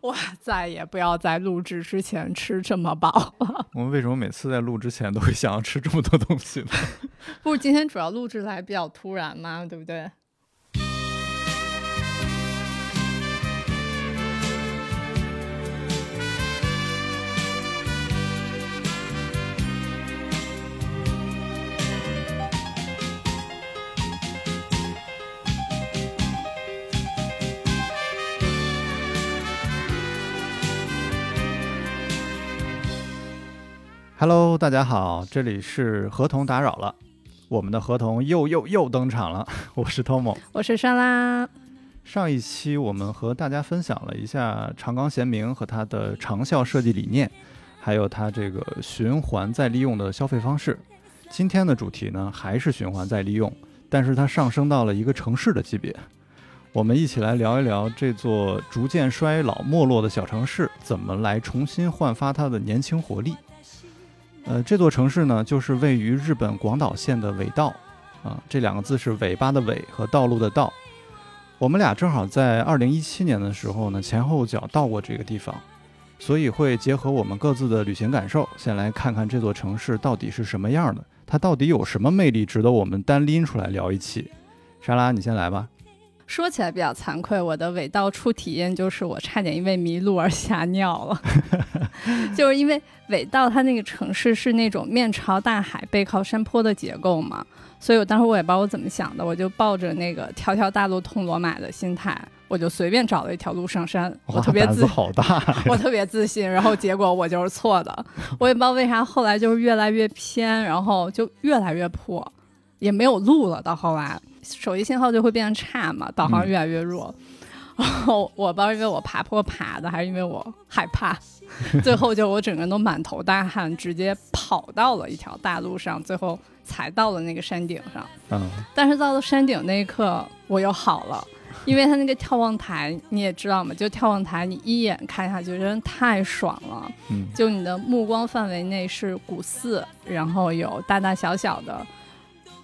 我再也不要在录制之前吃这么饱了。我们为什么每次在录之前都会想要吃这么多东西呢？不是今天主要录制来比较突然嘛，对不对？Hello，大家好，这里是合同打扰了，我们的合同又又又登场了。我是 Tomo，我是莎拉。上一期我们和大家分享了一下长冈贤明和他的长效设计理念，还有他这个循环再利用的消费方式。今天的主题呢还是循环再利用，但是它上升到了一个城市的级别。我们一起来聊一聊这座逐渐衰老没落的小城市，怎么来重新焕发它的年轻活力。呃，这座城市呢，就是位于日本广岛县的尾道，啊，这两个字是尾巴的尾和道路的道。我们俩正好在二零一七年的时候呢，前后脚到过这个地方，所以会结合我们各自的旅行感受，先来看看这座城市到底是什么样的，它到底有什么魅力，值得我们单拎出来聊一期。莎拉，你先来吧。说起来比较惭愧，我的尾道初体验就是我差点因为迷路而吓尿了，就是因为尾道它那个城市是那种面朝大海、背靠山坡的结构嘛，所以我当时我也不知道我怎么想的，我就抱着那个条条大路通罗马的心态，我就随便找了一条路上山，我特别自好大，我特别自信，然后结果我就是错的，我也不知道为啥后来就是越来越偏，然后就越来越破，也没有路了，到后来。手机信号就会变差嘛，导航越来越弱。然后我不知道因为我爬坡爬的，还是因为我害怕，最后就我整个人都满头大汗，直接跑到了一条大路上，最后才到了那个山顶上。嗯。但是到了山顶那一刻，我又好了，因为它那个眺望台你也知道嘛，就眺望台你一眼看下去，真的太爽了。嗯。就你的目光范围内是古寺，然后有大大小小的。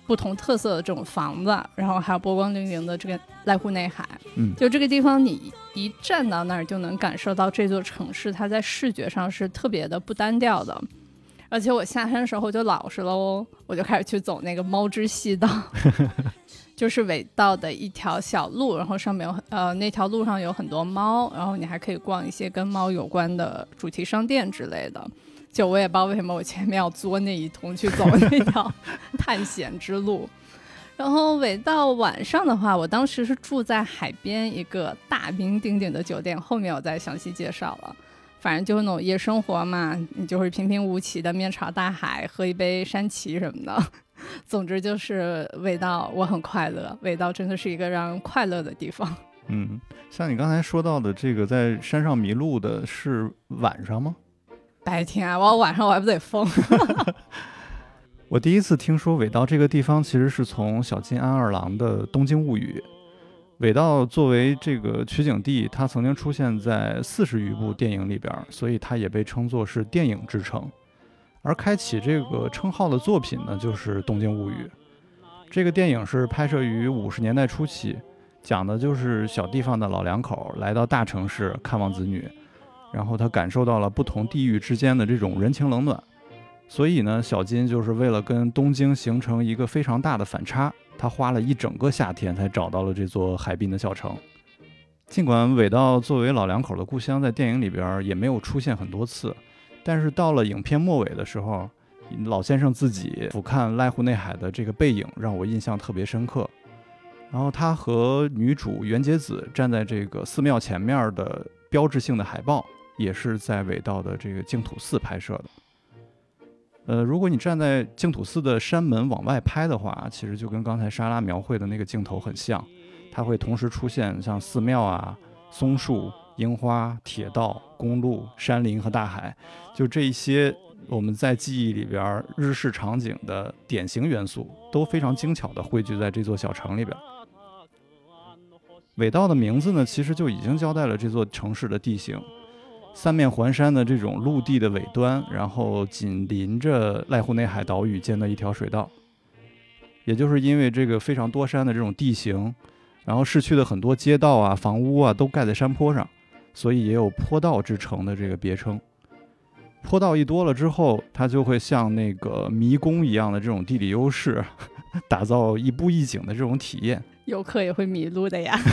不同特色的这种房子，然后还有波光粼粼的这个濑户内海，嗯，就这个地方，你一站到那儿就能感受到这座城市它在视觉上是特别的不单调的。而且我下山的时候就老实了哦，我就开始去走那个猫之细道，就是尾道的一条小路，然后上面有呃那条路上有很多猫，然后你还可以逛一些跟猫有关的主题商店之类的。就我也不知道为什么我前面要作那一通去走那条 探险之路，然后尾到晚上的话，我当时是住在海边一个大名鼎鼎的酒店，后面我再详细介绍了。反正就是那种夜生活嘛，你就会平平无奇的面朝大海，喝一杯山崎什么的。总之就是味道，我很快乐。味道真的是一个让人快乐的地方。嗯，像你刚才说到的这个在山上迷路的是晚上吗？白天，我晚上我还不得疯。我第一次听说尾道这个地方，其实是从小津安二郎的《东京物语》。尾道作为这个取景地，它曾经出现在四十余部电影里边，所以它也被称作是电影之城。而开启这个称号的作品呢，就是《东京物语》。这个电影是拍摄于五十年代初期，讲的就是小地方的老两口来到大城市看望子女。然后他感受到了不同地域之间的这种人情冷暖，所以呢，小金就是为了跟东京形成一个非常大的反差，他花了一整个夏天才找到了这座海滨的小城。尽管尾道作为老两口的故乡，在电影里边也没有出现很多次，但是到了影片末尾的时候，老先生自己俯瞰濑户内海的这个背影让我印象特别深刻。然后他和女主原节子站在这个寺庙前面的标志性的海报。也是在尾道的这个净土寺拍摄的。呃，如果你站在净土寺的山门往外拍的话，其实就跟刚才莎拉描绘的那个镜头很像，它会同时出现像寺庙啊、松树、樱花、铁道、公路、山林和大海，就这一些我们在记忆里边日式场景的典型元素，都非常精巧地汇聚在这座小城里边。尾道的名字呢，其实就已经交代了这座城市的地形。三面环山的这种陆地的尾端，然后紧邻着濑户内海岛屿间的一条水道。也就是因为这个非常多山的这种地形，然后市区的很多街道啊、房屋啊都盖在山坡上，所以也有坡道之城的这个别称。坡道一多了之后，它就会像那个迷宫一样的这种地理优势，打造一步一景的这种体验。游客也会迷路的呀。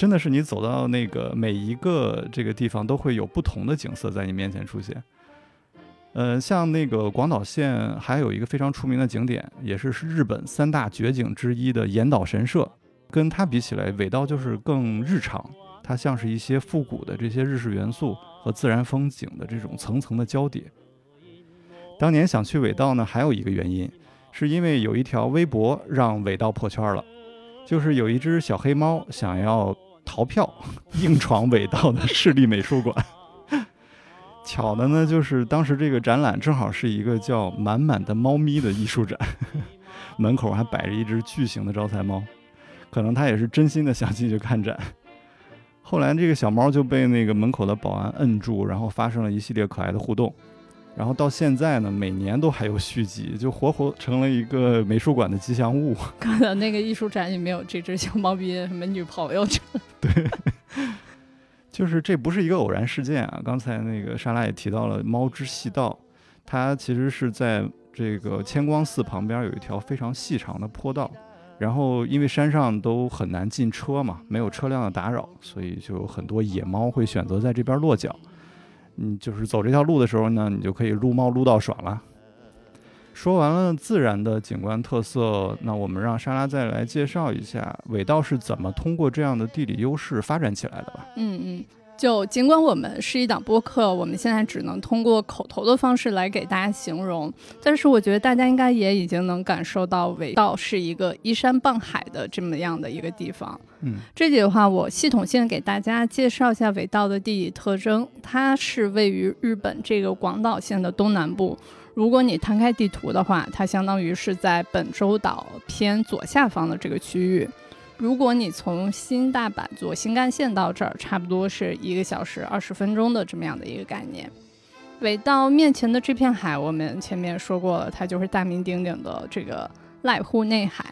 真的是你走到那个每一个这个地方，都会有不同的景色在你面前出现。呃，像那个广岛县还有一个非常出名的景点，也是日本三大绝景之一的岩岛神社。跟它比起来，尾道就是更日常，它像是一些复古的这些日式元素和自然风景的这种层层的交叠。当年想去尾道呢，还有一个原因，是因为有一条微博让尾道破圈了，就是有一只小黑猫想要逃票，硬闯尾道的市立美术馆。巧的呢，就是当时这个展览正好是一个叫“满满的猫咪”的艺术展，门口还摆着一只巨型的招财猫，可能他也是真心的想进去看展。后来这个小猫就被那个门口的保安摁住，然后发生了一系列可爱的互动。然后到现在呢，每年都还有续集，就活活成了一个美术馆的吉祥物。可能那个艺术展里没有这只小猫咪什么女朋友？对。就是这不是一个偶然事件啊！刚才那个莎拉也提到了猫之细道，它其实是在这个千光寺旁边有一条非常细长的坡道，然后因为山上都很难进车嘛，没有车辆的打扰，所以就有很多野猫会选择在这边落脚。嗯，就是走这条路的时候呢，你就可以撸猫撸到爽了。说完了自然的景观特色，那我们让莎拉再来介绍一下尾道是怎么通过这样的地理优势发展起来的吧。嗯嗯，就尽管我们是一档播客，我们现在只能通过口头的方式来给大家形容，但是我觉得大家应该也已经能感受到尾道是一个依山傍海的这么样的一个地方。嗯，这里的话，我系统性给大家介绍一下尾道的地理特征，它是位于日本这个广岛县的东南部。如果你摊开地图的话，它相当于是在本州岛偏左下方的这个区域。如果你从新大阪坐新干线到这儿，差不多是一个小时二十分钟的这么样的一个概念。尾道面前的这片海，我们前面说过了，它就是大名鼎鼎的这个濑户内海。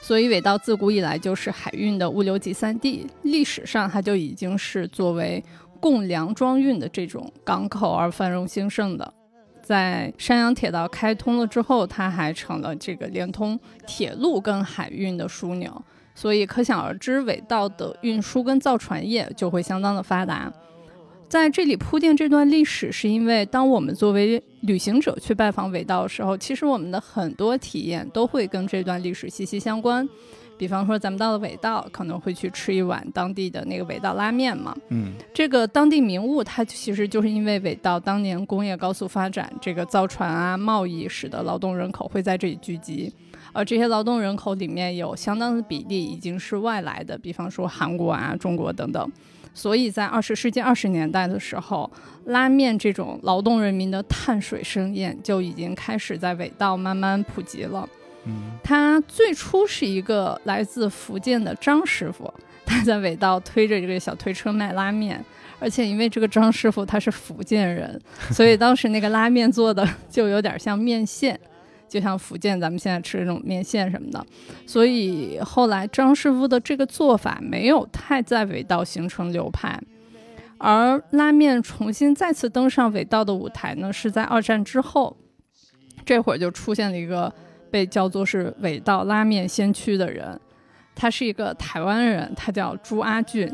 所以尾道自古以来就是海运的物流集散地，历史上它就已经是作为供粮装运的这种港口而繁荣兴盛的。在山阳铁道开通了之后，它还成了这个连通铁路跟海运的枢纽，所以可想而知，尾道的运输跟造船业就会相当的发达。在这里铺垫这段历史，是因为当我们作为旅行者去拜访尾道的时候，其实我们的很多体验都会跟这段历史息息相关。比方说，咱们到了尾道，可能会去吃一碗当地的那个尾道拉面嘛。嗯，这个当地名物，它其实就是因为尾道当年工业高速发展，这个造船啊、贸易，使得劳动人口会在这里聚集。而这些劳动人口里面有相当的比例已经是外来的，比方说韩国啊、中国等等。所以在二十世纪二十年代的时候，拉面这种劳动人民的碳水盛宴就已经开始在尾道慢慢普及了。他最初是一个来自福建的张师傅，他在尾道推着这个小推车卖拉面，而且因为这个张师傅他是福建人，所以当时那个拉面做的就有点像面线，就像福建咱们现在吃的这种面线什么的。所以后来张师傅的这个做法没有太在尾道形成流派，而拉面重新再次登上尾道的舞台呢，是在二战之后，这会儿就出现了一个。被叫做是尾道拉面先驱的人，他是一个台湾人，他叫朱阿俊。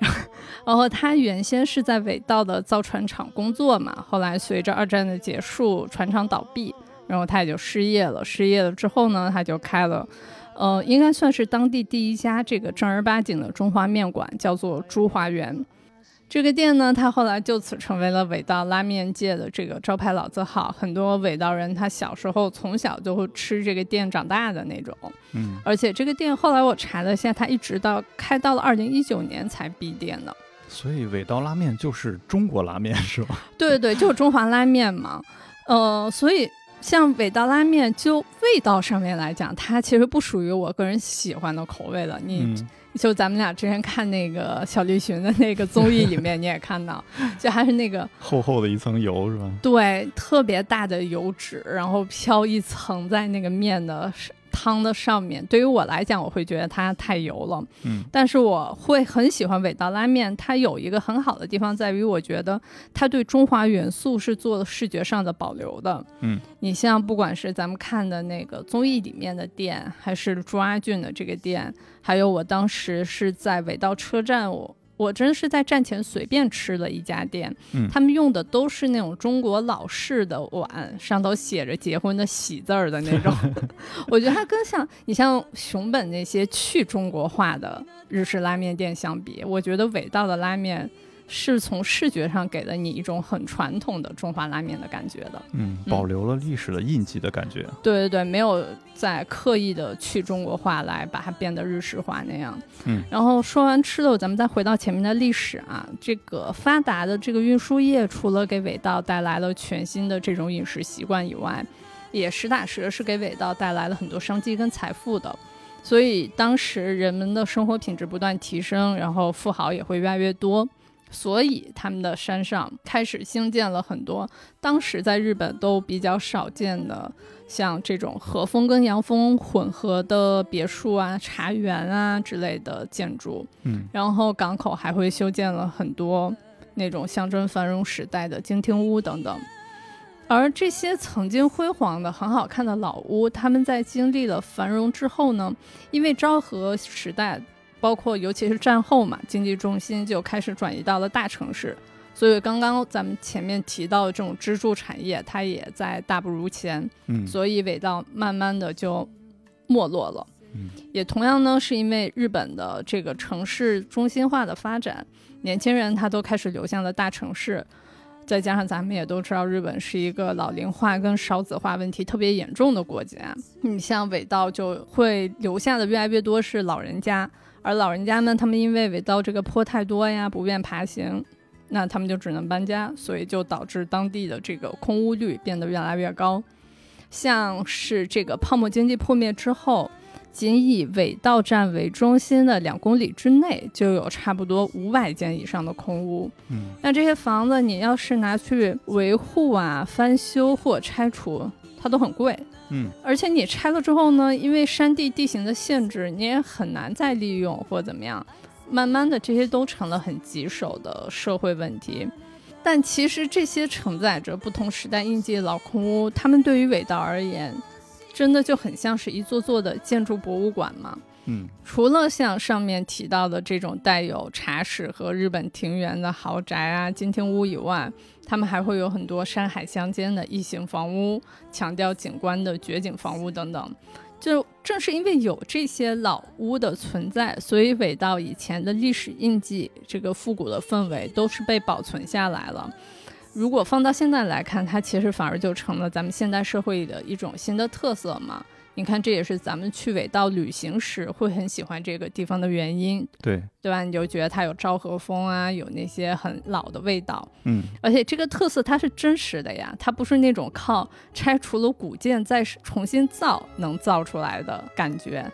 然后他原先是在尾道的造船厂工作嘛，后来随着二战的结束，船厂倒闭，然后他也就失业了。失业了之后呢，他就开了，呃，应该算是当地第一家这个正儿八经的中华面馆，叫做朱华园。这个店呢，他后来就此成为了尾道拉面界的这个招牌老字号。很多尾道人他小时候从小就会吃这个店长大的那种。嗯，而且这个店后来我查了一下，它一直到开到了二零一九年才闭店的。所以尾道拉面就是中国拉面是吧？对对对，就是中华拉面嘛。呃，所以像尾道拉面，就味道上面来讲，它其实不属于我个人喜欢的口味了。你。就咱们俩之前看那个小栗旬的那个综艺里面，你也看到，就还是那个厚厚的一层油是吧？对，特别大的油脂，然后飘一层在那个面的汤的上面，对于我来讲，我会觉得它太油了。嗯但是我会很喜欢味道拉面，它有一个很好的地方在于，我觉得它对中华元素是做了视觉上的保留的。嗯，你像不管是咱们看的那个综艺里面的店，还是朱阿俊的这个店，还有我当时是在尾道车站，我。我真是在站前随便吃了一家店，嗯他们用的都是那种中国老式的碗，上头写着结婚的喜字儿的那种。我觉得它更像你像熊本那些去中国化的日式拉面店相比，我觉得伟道的拉面是从视觉上给了你一种很传统的中华拉面的感觉的。嗯，保留了历史的印记的感觉。对对对，没有在刻意的去中国化来把它变得日式化那样。嗯，然后说完吃的，咱们再回到前面的历史啊，这个发达的这个运输业，除了给尾道带来了全新的这种饮食习惯以外，也实打实是给尾道带来了很多商机跟财富的。所以当时人们的生活品质不断提升，然后富豪也会越来越多。所以他们的山上开始兴建了很多当时在日本都比较少见的，像这种和风跟洋风混合的别墅啊、茶园啊之类的建筑。嗯然后港口还会修建了很多那种象征繁荣时代的经厅屋等等。而这些曾经辉煌的、很好看的老屋，他们在经历了繁荣之后呢，因为昭和时代，包括尤其是战后嘛，经济重心就开始转移到了大城市，所以刚刚咱们前面提到的这种支柱产业，它也在大不如前。嗯所以尾道慢慢的就没落了。嗯也同样呢，是因为日本的这个城市中心化的发展，年轻人他都开始流向了大城市，再加上咱们也都知道，日本是一个老龄化跟少子化问题特别严重的国家。你像尾道就会留下的越来越多是老人家，而老人家们他们因为尾道这个坡太多呀，不便爬行。那他们就只能搬家，所以就导致当地的这个空屋率变得越来越高。像是这个泡沫经济破灭之后，仅以尾道站为中心的两公里之内，就有差不多五百间以上的空屋。嗯那这些房子你要是拿去维护啊、翻修或拆除，它都很贵。嗯而且你拆了之后呢，因为山地地形的限制，你也很难再利用或怎么样。慢慢的，这些都成了很棘手的社会问题。但其实这些承载着不同时代印记的老空屋，他们对于尾道而言，真的就很像是一座座的建筑博物馆嘛。嗯除了像上面提到的这种带有茶室和日本庭园的豪宅啊、金厅屋以外，他们还会有很多山海相间的异形房屋，强调景观的绝景房屋等等。就正是因为有这些老屋的存在，所以尾道以前的历史印记，这个复古的氛围都是被保存下来了。如果放到现在来看，它其实反而就成了咱们现代社会里的一种新的特色嘛。你看，这也是咱们去尾道旅行时会很喜欢这个地方的原因，对，对吧？你就觉得它有昭和风啊，有那些很老的味道，嗯而且这个特色它是真实的呀，它不是那种靠拆除了古建再重新造能造出来的感觉。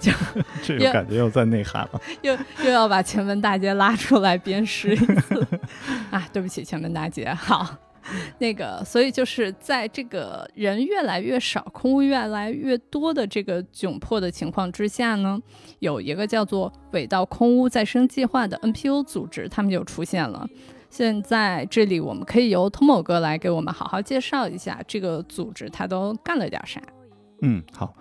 这个感觉又在内涵了。又又要把前门大街拉出来鞭尸一次 啊！对不起，前门大街，好。那个，所以就是在这个人越来越少、空屋越来越多的这个窘迫的情况之下呢，有一个叫做“尾道空屋再生计划”的 NPO 组织，他们就出现了。现在这里我们可以由 Tomo 哥来给我们好好介绍一下这个组织，他都干了点啥。嗯，好，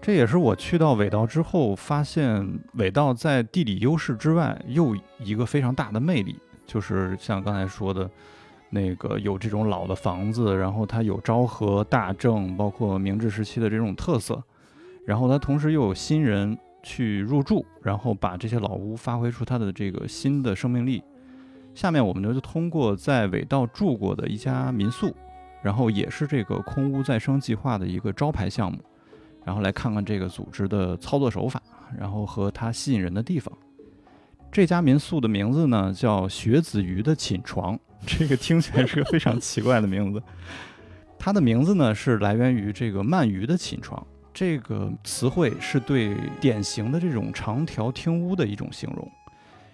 这也是我去到尾道之后发现，尾道在地理优势之外又一个非常大的魅力，就是像刚才说的，那个有这种老的房子，然后它有昭和、大正，包括明治时期的这种特色，然后它同时又有新人去入住，然后把这些老屋发挥出它的这个新的生命力。下面我们就通过在尾道住过的一家民宿，然后也是这个空屋再生计划的一个招牌项目，然后来看看这个组织的操作手法，然后和它吸引人的地方。这家民宿的名字呢叫雪子鱼的寝床，这个听起来是个非常奇怪的名字。它的名字呢是来源于这个鳗鱼的寝床，这个词汇是对典型的这种长条厅屋的一种形容，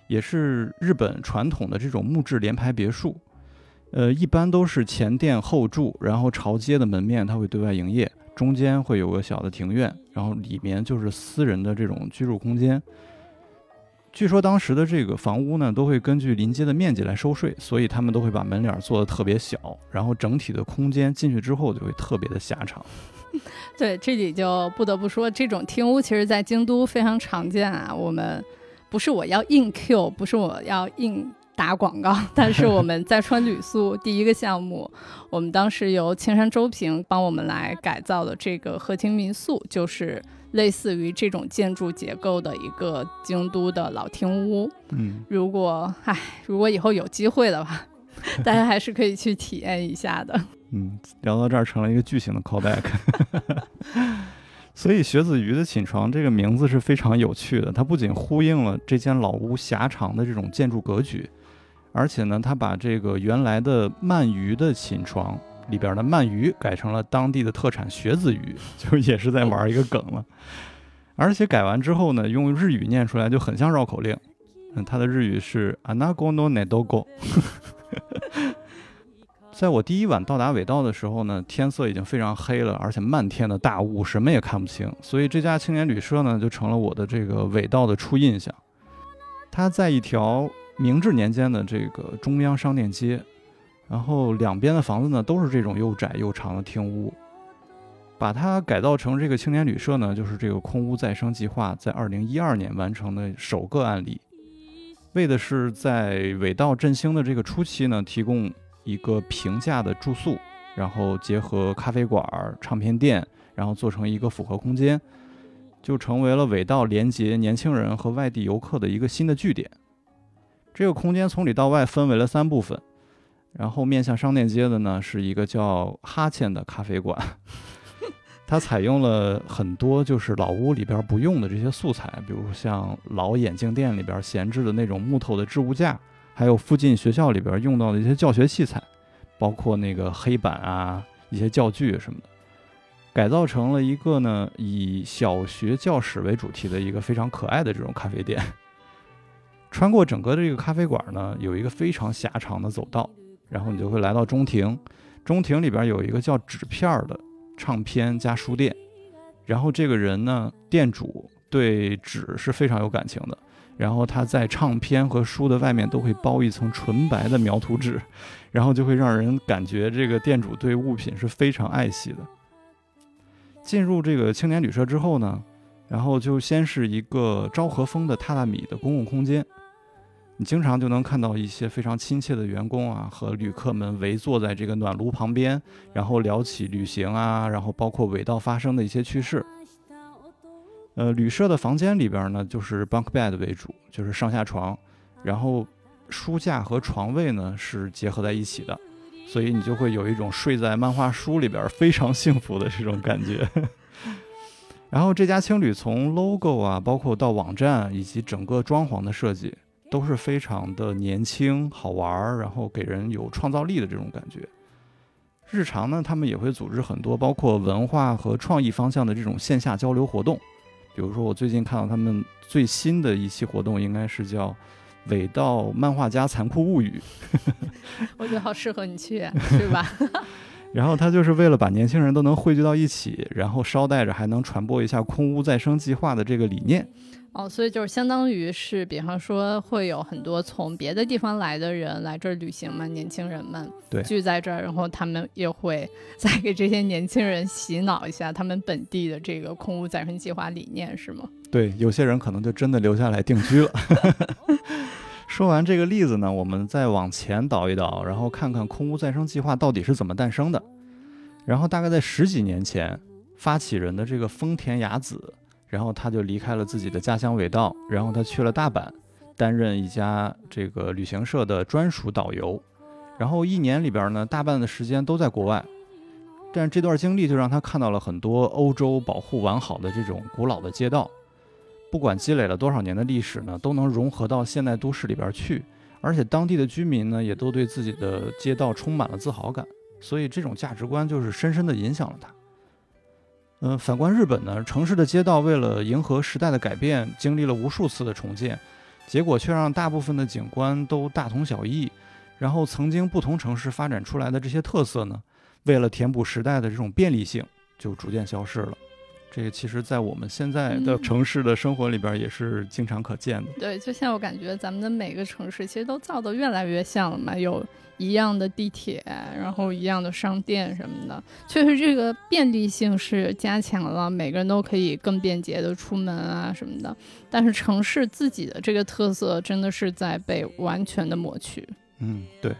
也是日本传统的这种木质联排别墅。呃，一般都是前店后住，然后朝街的门面它会对外营业，中间会有个小的庭院，然后里面就是私人的这种居住空间。据说当时的这个房屋呢，都会根据临街的面积来收税，所以他们都会把门脸做的特别小，然后整体的空间进去之后就会特别的狭长。对，这里就不得不说，这种厅屋其实在京都非常常见啊。我们不是我要硬 Q，不是我要硬打广告，但是我们在川旅宿第一个项目，我们当时由青山周平帮我们来改造的这个和庭民宿，就是类似于这种建筑结构的一个京都的老厅屋。嗯，如果唉，如果以后有机会的话，大家还是可以去体验一下的。嗯，聊到这儿成了一个巨型的 callback。所以学子鱼的寝床这个名字是非常有趣的，它不仅呼应了这间老屋狭长的这种建筑格局，而且呢，它把这个原来的鳗鱼的寝床里边的鳗鱼改成了当地的特产学子鱼，就也是在玩一个梗了。而且改完之后呢，用日语念出来就很像绕口令。嗯，它的日语是 anago no nedogo。在我第一晚到达尾道的时候呢，天色已经非常黑了，而且漫天的大雾，什么也看不清。所以这家青年旅社呢，就成了我的这个尾道的初印象。它在一条明治年间的这个中央商店街，然后两边的房子呢都是这种又窄又长的厅屋。把它改造成这个青年旅社呢，就是这个空屋再生计划在二零一二年完成的首个案例，为的是在尾道振兴的这个初期呢，提供。一个平价的住宿，然后结合咖啡馆、唱片店，然后做成一个复合空间，就成为了尾道连接年轻人和外地游客的一个新的据点。这个空间从里到外分为了三部分，然后面向商店街的呢是一个叫哈欠的咖啡馆，它采用了很多就是老屋里边不用的这些素材，比如像老眼镜店里边闲置的那种木头的置物架。还有附近学校里边用到的一些教学器材，包括那个黑板啊、一些教具什么的，改造成了一个呢以小学教室为主题的一个非常可爱的这种咖啡店。穿过整个这个咖啡馆呢，有一个非常狭长的走道，然后你就会来到中庭。中庭里边有一个叫纸片的唱片加书店，然后这个人呢，店主对纸是非常有感情的。然后他在唱片和书的外面都会包一层纯白的描图纸，然后就会让人感觉这个店主对物品是非常爱惜的。进入这个青年旅社之后呢，然后就先是一个昭和风的榻榻米的公共空间，你经常就能看到一些非常亲切的员工啊和旅客们围坐在这个暖炉旁边，然后聊起旅行啊，然后包括尾道发生的一些趣事。呃，旅社的房间里边呢，就是 bunk bed 为主，就是上下床，然后书架和床位呢是结合在一起的，所以你就会有一种睡在漫画书里边非常幸福的这种感觉。然后这家青旅从 logo 啊，包括到网站以及整个装潢的设计，都是非常的年轻好玩，然后给人有创造力的这种感觉。日常呢，他们也会组织很多包括文化和创意方向的这种线下交流活动。比如说，我最近看到他们最新的一期活动，应该是叫《伟道漫画家残酷物语》。我觉得好适合你去，是吧？然后他就是为了把年轻人都能汇聚到一起，然后捎带着还能传播一下空屋再生计划的这个理念。哦，所以就是相当于是，比方说会有很多从别的地方来的人来这儿旅行嘛，年轻人们对聚在这儿，然后他们也会 再给这些年轻人洗脑一下他们本地的这个空屋再生计划理念，是吗？对，有些人可能就真的留下来定居了。说完这个例子呢，我们再往前倒一倒，然后看看空屋再生计划到底是怎么诞生的。然后大概在十几年前，发起人的这个丰田雅子。然后他就离开了自己的家乡尾道，然后他去了大阪，担任一家这个旅行社的专属导游。然后一年里边呢，大半的时间都在国外。但这段经历就让他看到了很多欧洲保护完好的这种古老的街道，不管积累了多少年的历史呢，都能融合到现代都市里边去。而且当地的居民呢，也都对自己的街道充满了自豪感。所以这种价值观就是深深地影响了他。嗯，反观日本呢，城市的街道为了迎合时代的改变，经历了无数次的重建，结果却让大部分的景观都大同小异。然后，曾经不同城市发展出来的这些特色呢，为了填补时代的这种便利性，就逐渐消失了。这个其实，在我们现在的嗯城市的生活里边，也是经常可见的。对，就像我感觉咱们的每个城市其实都造得越来越像了嘛，有一样的地铁，然后一样的商店什么的，确实这个便利性是加强了，每个人都可以更便捷的出门啊什么的。但是城市自己的这个特色真的是在被完全的抹去。嗯，对。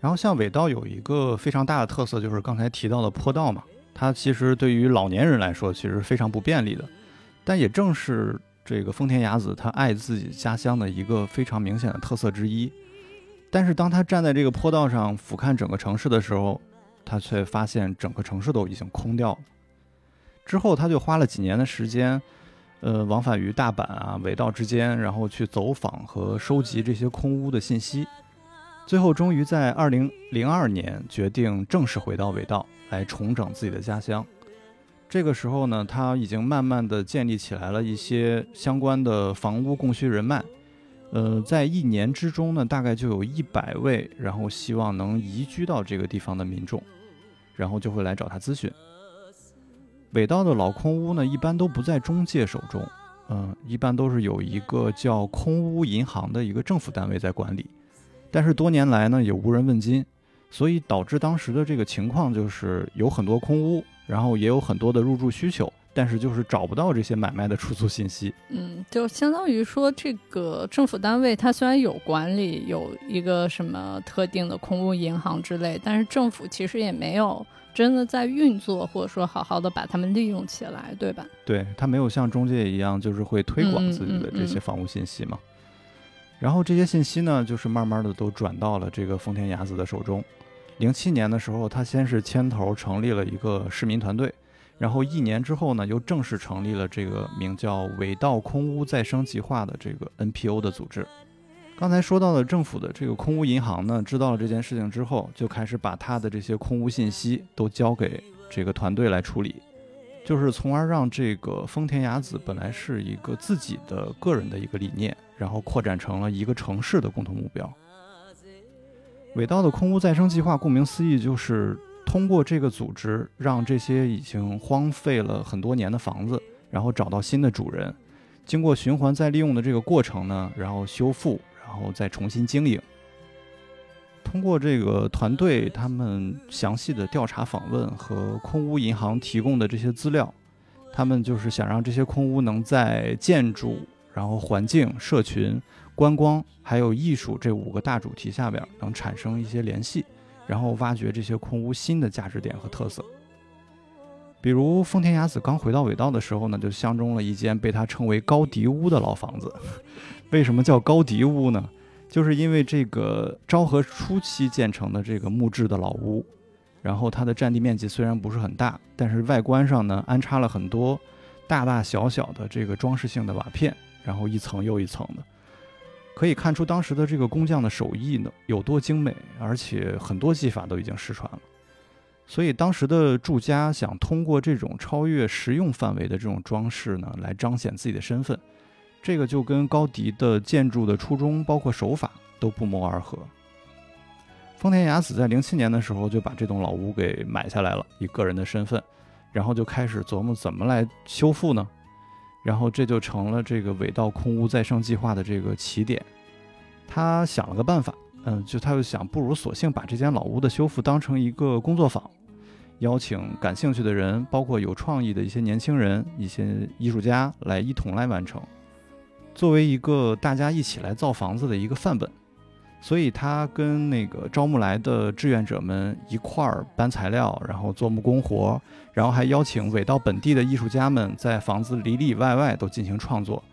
然后像尾道有一个非常大的特色，就是刚才提到的坡道嘛，它其实对于老年人来说，其实非常不便利的。但也正是这个丰田雅子他爱自己家乡的一个非常明显的特色之一。但是当他站在这个坡道上俯瞰整个城市的时候，他却发现整个城市都已经空掉了。之后他就花了几年的时间，呃，往返于大阪啊、尾道之间，然后去走访和收集这些空屋的信息。最后，终于在二零零二年决定正式回到尾道来重整自己的家乡。这个时候呢，他已经慢慢的建立起来了一些相关的房屋供需人脉。呃，在一年之中呢，大概就有一百位，然后希望能移居到这个地方的民众，然后就会来找他咨询。尾道的老空屋呢，一般都不在中介手中，嗯、一般都是有一个叫空屋银行的一个政府单位在管理。但是多年来呢，也无人问津，所以导致当时的这个情况就是有很多空屋，然后也有很多的入住需求，但是就是找不到这些买卖的出租信息。嗯，就相当于说，这个政府单位它虽然有管理，有一个什么特定的空屋银行之类，但是政府其实也没有真的在运作，或者说好好的把它们利用起来，对吧？对它没有像中介一样，就是会推广嗯自己的嗯这些房屋信息嘛。然后这些信息呢，就是慢慢的都转到了这个丰田雅子的手中。零七年的时候，他先是牵头成立了一个市民团队，然后一年之后呢，又正式成立了这个名叫“尾道空屋再生计划”的这个 NPO 的组织。刚才说到的政府的这个空屋银行呢，知道了这件事情之后，就开始把他的这些空屋信息都交给这个团队来处理。就是从而让这个丰田雅子本来是一个自己的个人的一个理念，然后扩展成了一个城市的共同目标。尾道的空屋再生计划，顾名思义，就是通过这个组织，让这些已经荒废了很多年的房子，然后找到新的主人，经过循环再利用的这个过程呢，然后修复，然后再重新经营。通过这个团队他们详细的调查访问和空屋银行提供的这些资料，他们就是想让这些空屋能在建筑、然后环境、社群、观光还有艺术这五个大主题下边能产生一些联系，然后挖掘这些空屋新的价值点和特色。比如丰田雅子刚回到尾道的时候呢，就相中了一间被他称为高迪屋的老房子。为什么叫高迪屋呢？就是因为这个昭和初期建成的这个木质的老屋，然后它的占地面积虽然不是很大，但是外观上呢安插了很多大大小小的这个装饰性的瓦片，然后一层又一层的，可以看出当时的这个工匠的手艺呢有多精美，而且很多技法都已经失传了。所以当时的住家想通过这种超越实用范围的这种装饰呢，来彰显自己的身份。这个就跟高迪的建筑的初衷，包括手法都不谋而合。丰田雅子在零七年的时候就把这栋老屋给买下来了，以个人的身份，然后就开始琢磨怎么来修复呢？然后这就成了这个尾道空屋再生计划的这个起点。他想了个办法，嗯，就他就想，不如索性把这间老屋的修复当成一个工作坊，邀请感兴趣的人，包括有创意的一些年轻人、一些艺术家来一同来完成。作为一个大家一起来造房子的一个范本，所以他跟那个招募来的志愿者们一块儿搬材料，然后做木工活，然后还邀请尾道本地的艺术家们在房子里里外外都进行创作，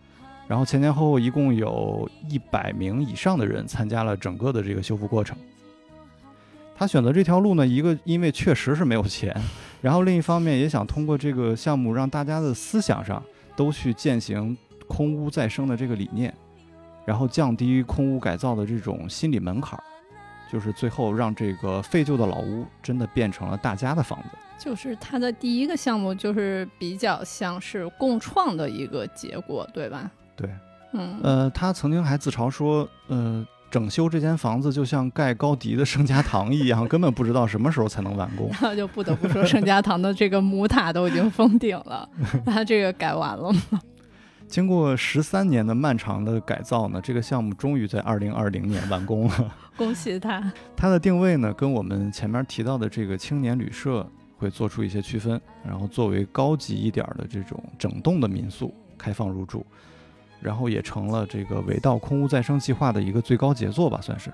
然后前前后后一共有一百名以上的人参加了整个的这个修复过程。他选择这条路呢，一个因为确实是没有钱，然后另一方面也想通过这个项目让大家的思想上都去践行。空屋再生的这个理念，然后降低空屋改造的这种心理门槛儿，就是最后让这个废旧的老屋真的变成了大家的房子。就是它的第一个项目，就是比较像是共创的一个结果，对吧？对，嗯，呃，他曾经还自嘲说，呃，整修这间房子就像盖高迪的圣家堂一样，根本不知道什么时候才能完工。那就不得不说，圣家堂的这个母塔都已经封顶了，它这个改完了吗？经过十三年的漫长的改造呢，这个项目终于在二零二零年完工了。恭喜他！它的定位呢，跟我们前面提到的这个青年旅社会做出一些区分，然后作为高级一点的这种整栋的民宿开放入住。然后也成了这个尾道空屋再生计划的一个最高杰作吧，算是。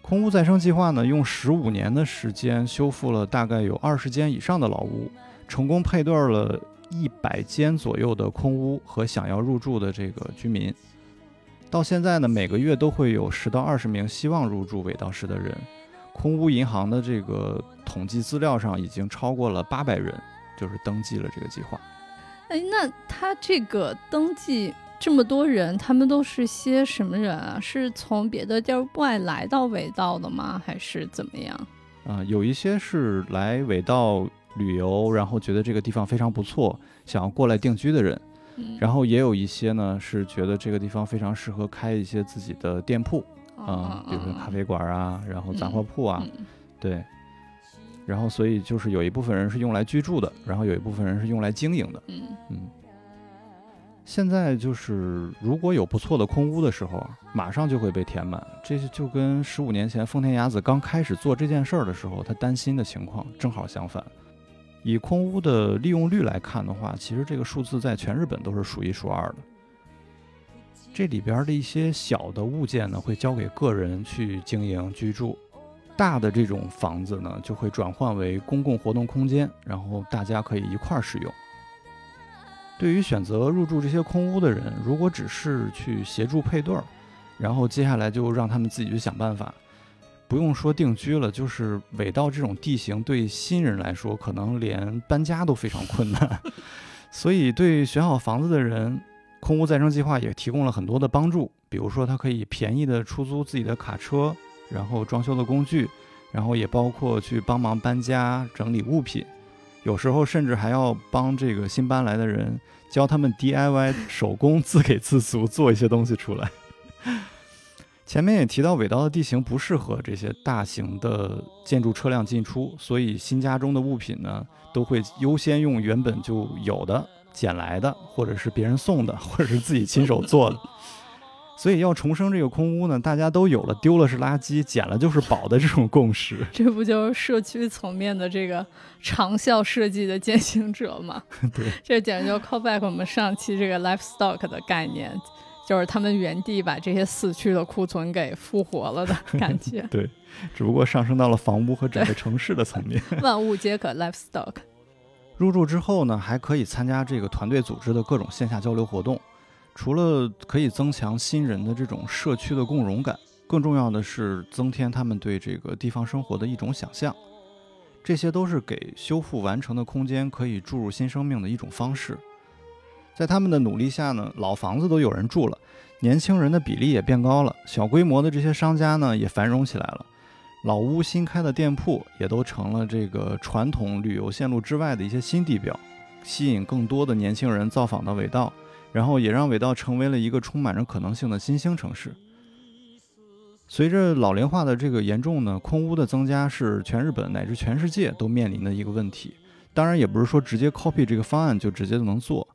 空屋再生计划呢，用十五年的时间修复了大概有二十间以上的老屋，成功配对了一百间左右的空屋和想要入住的这个居民。到现在呢，每个月都会有十到二十名希望入住尾道市的人。空屋银行的这个统计资料上已经超过了八百人，就是登记了这个计划。哎，那他这个登记这么多人，他们都是些什么人啊？是从别的地儿外来到尾道的吗？还是怎么样？啊，有一些是来尾道旅游，然后觉得这个地方非常不错，想要过来定居的人。然后也有一些呢，是觉得这个地方非常适合开一些自己的店铺啊，比如说咖啡馆啊，然后杂货铺啊，对。然后，所以就是有一部分人是用来居住的，然后有一部分人是用来经营的。嗯嗯。现在就是如果有不错的空屋的时候啊，马上就会被填满。这就跟十五年前丰田雅子刚开始做这件事儿的时候，他担心的情况正好相反。以空屋的利用率来看的话，其实这个数字在全日本都是数一数二的。这里边的一些小的物件呢，会交给个人去经营居住。大的这种房子呢，就会转换为公共活动空间，然后大家可以一块儿使用。对于选择入住这些空屋的人，如果只是去协助配对儿，然后接下来就让他们自己去想办法，不用说定居了，就是尾道这种地形，对新人来说，可能连搬家都非常困难。所以，对选好房子的人，空屋再生计划也提供了很多的帮助，比如说，他可以便宜的出租自己的卡车。然后装修的工具，然后也包括去帮忙搬家、整理物品，有时候甚至还要帮这个新搬来的人教他们 DIY 手工自给自足做一些东西出来。前面也提到，尾道的地形不适合这些大型的建筑车辆进出，所以新家中的物品呢，都会优先用原本就有的、捡来的，或者是别人送的，或者是自己亲手做的。所以要重生这个空屋呢，大家都有了，丢了是垃圾，捡了就是宝的这种共识。这不就是社区层面的这个长效设计的践行者吗？对，这简直就 call back 我们上期这个 livestock 的概念，就是他们原地把这些死去的库存给复活了的 感觉。对，只不过上升到了房屋和整个城市的层面。万物皆可 livestock。入住之后呢，还可以参加这个团队组织的各种线下交流活动。除了可以增强新人的这种社区的共融感，更重要的是增添他们对这个地方生活的一种想象。这些都是给修复完成的空间可以注入新生命的一种方式。在他们的努力下呢，老房子都有人住了，年轻人的比例也变高了，小规模的这些商家呢也繁荣起来了，老屋新开的店铺也都成了这个传统旅游线路之外的一些新地标，吸引更多的年轻人造访到尾道。然后也让尾道成为了一个充满着可能性的新兴城市。随着老龄化的这个严重呢，空屋的增加是全日本乃至全世界都面临的一个问题。当然，也不是说直接 copy 这个方案就直接就能做，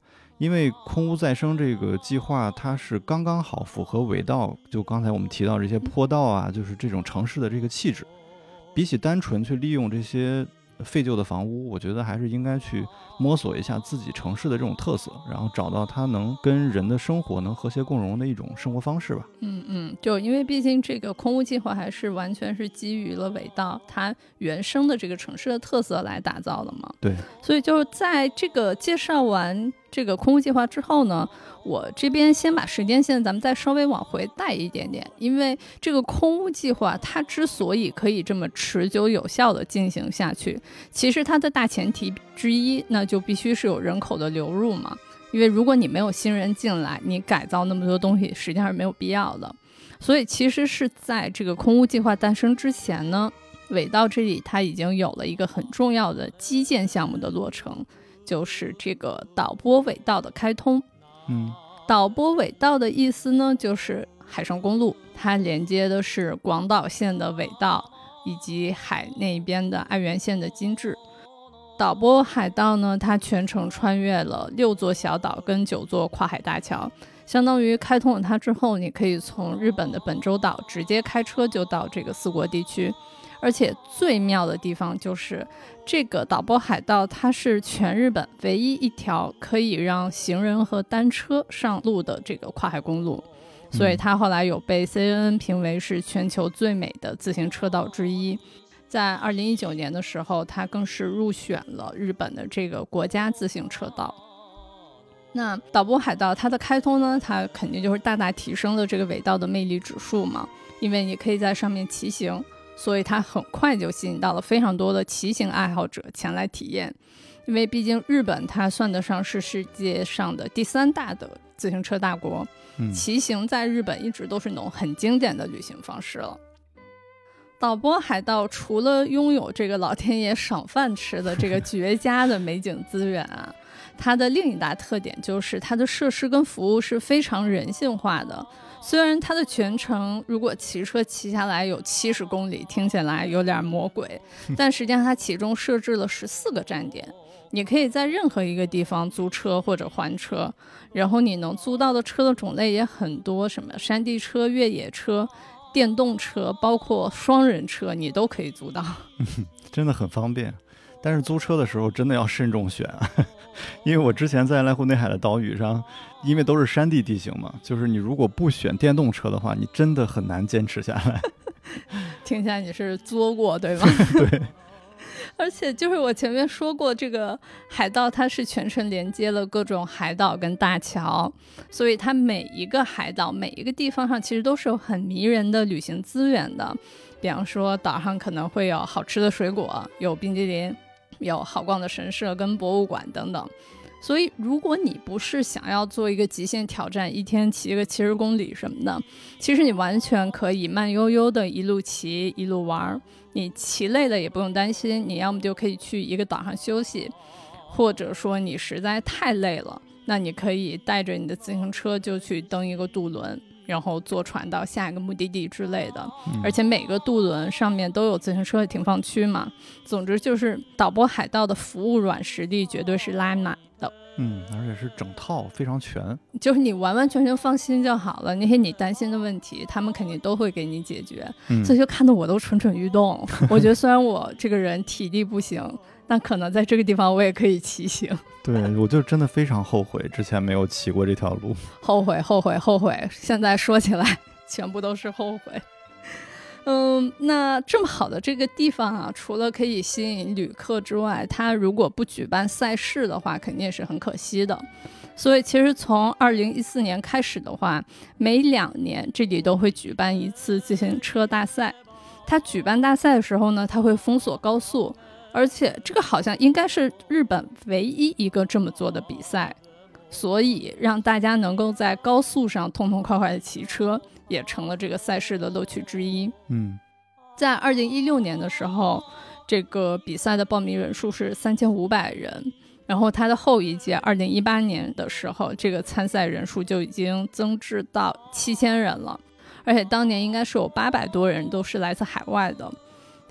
因为空屋再生这个计划它是刚刚好符合尾道，就刚才我们提到这些坡道啊，就是这种城市的这个气质，比起单纯去利用这些。废旧的房屋，我觉得还是应该去摸索一下自己城市的这种特色，然后找到它能跟人的生活能和谐共融的一种生活方式吧。嗯嗯，就因为毕竟这个空屋计划还是完全是基于了尾道它原生的这个城市的特色来打造的嘛。对，所以就是在这个介绍完这个空屋计划之后呢。我这边先把时间线咱们再稍微往回带一点点，因为这个空屋计划它之所以可以这么持久有效的进行下去，其实它的大前提之一，那就必须是有人口的流入嘛。因为如果你没有新人进来，你改造那么多东西实际上是没有必要的。所以其实是在这个空屋计划诞生之前呢，尾道这里它已经有了一个很重要的基建项目的落成，就是这个导播尾道的开通。嗯，导播尾道的意思呢，就是海上公路，它连接的是广岛县的尾道以及海那边的爱媛县的金治。岛波海道呢，它全程穿越了六座小岛跟九座跨海大桥，相当于开通了它之后，你可以从日本的本州岛直接开车就到这个四国地区。而且最妙的地方就是这个岛波海道，它是全日本唯一一条可以让行人和单车上路的这个跨海公路，所以它后来有被 CNN 评为是全球最美的自行车道之一。在二零一九年的时候，它更是入选了日本的这个国家自行车道。那导播海盗它的开通呢，它肯定就是大大提升了这个尾道的魅力指数嘛，因为你可以在上面骑行。所以它很快就吸引到了非常多的骑行爱好者前来体验，因为毕竟日本它算得上是世界上的第三大的自行车大国，骑行在日本一直都是那种很经典的旅行方式了。导播海盗除了拥有这个老天爷赏饭吃的这个 绝佳的美景资源啊，它的另一大特点就是它的设施跟服务是非常人性化的。虽然它的全程如果骑车骑下来有七十公里，听起来有点魔鬼，但实际上它其中设置了十四个站点，你可以在任何一个地方租车或者还车，然后你能租到的车的种类也很多，什么山地车、越野车、电动车，包括双人车，你都可以租到，真的很方便。但是租车的时候真的要慎重选，因为我之前在濑户内海的岛屿上，因为都是山地地形嘛，就是你如果不选电动车的话，你真的很难坚持下来。听起来你是作过对吗？对。而且就是我前面说过，这个海盗它是全程连接了各种海岛跟大桥，所以它每一个海岛每一个地方上其实都是有很迷人的旅行资源的。比方说岛上可能会有好吃的水果，有冰激凌。有好逛的神社跟博物馆等等，所以如果你不是想要做一个极限挑战，一天骑个七十公里什么的，其实你完全可以慢悠悠的一路骑一路玩儿。你骑累了也不用担心，你要么就可以去一个岛上休息，或者说你实在太累了，那你可以带着你的自行车就去登一个渡轮。然后坐船到下一个目的地之类的，而且每个渡轮上面都有自行车的停放区嘛。总之就是岛波海盗的服务软实力绝对是拉满的。嗯，而且是整套非常全，就是你完完全全放心就好了。那些你担心的问题，他们肯定都会给你解决。所以就看得我都蠢蠢欲动。我觉得虽然我这个人体力不行。那可能在这个地方我也可以骑行。对，我就真的非常后悔之前没有骑过这条路。后悔，后悔，后悔！现在说起来，全部都是后悔。嗯，那这么好的这个地方啊，除了可以吸引旅客之外，它如果不举办赛事的话，肯定是很可惜的。所以，其实从二零一四年开始的话，每两年这里都会举办一次自行车大赛。它举办大赛的时候呢，它会封锁高速。而且这个好像应该是日本唯一一个这么做的比赛，所以让大家能够在高速上痛痛快快的骑车，也成了这个赛事的乐趣之一。嗯，在二零一六年的时候，这个比赛的报名人数是三千五百人，然后它的后一届二零一八年的时候，这个参赛人数就已经增至到七千人了，而且当年应该是有八百多人都是来自海外的。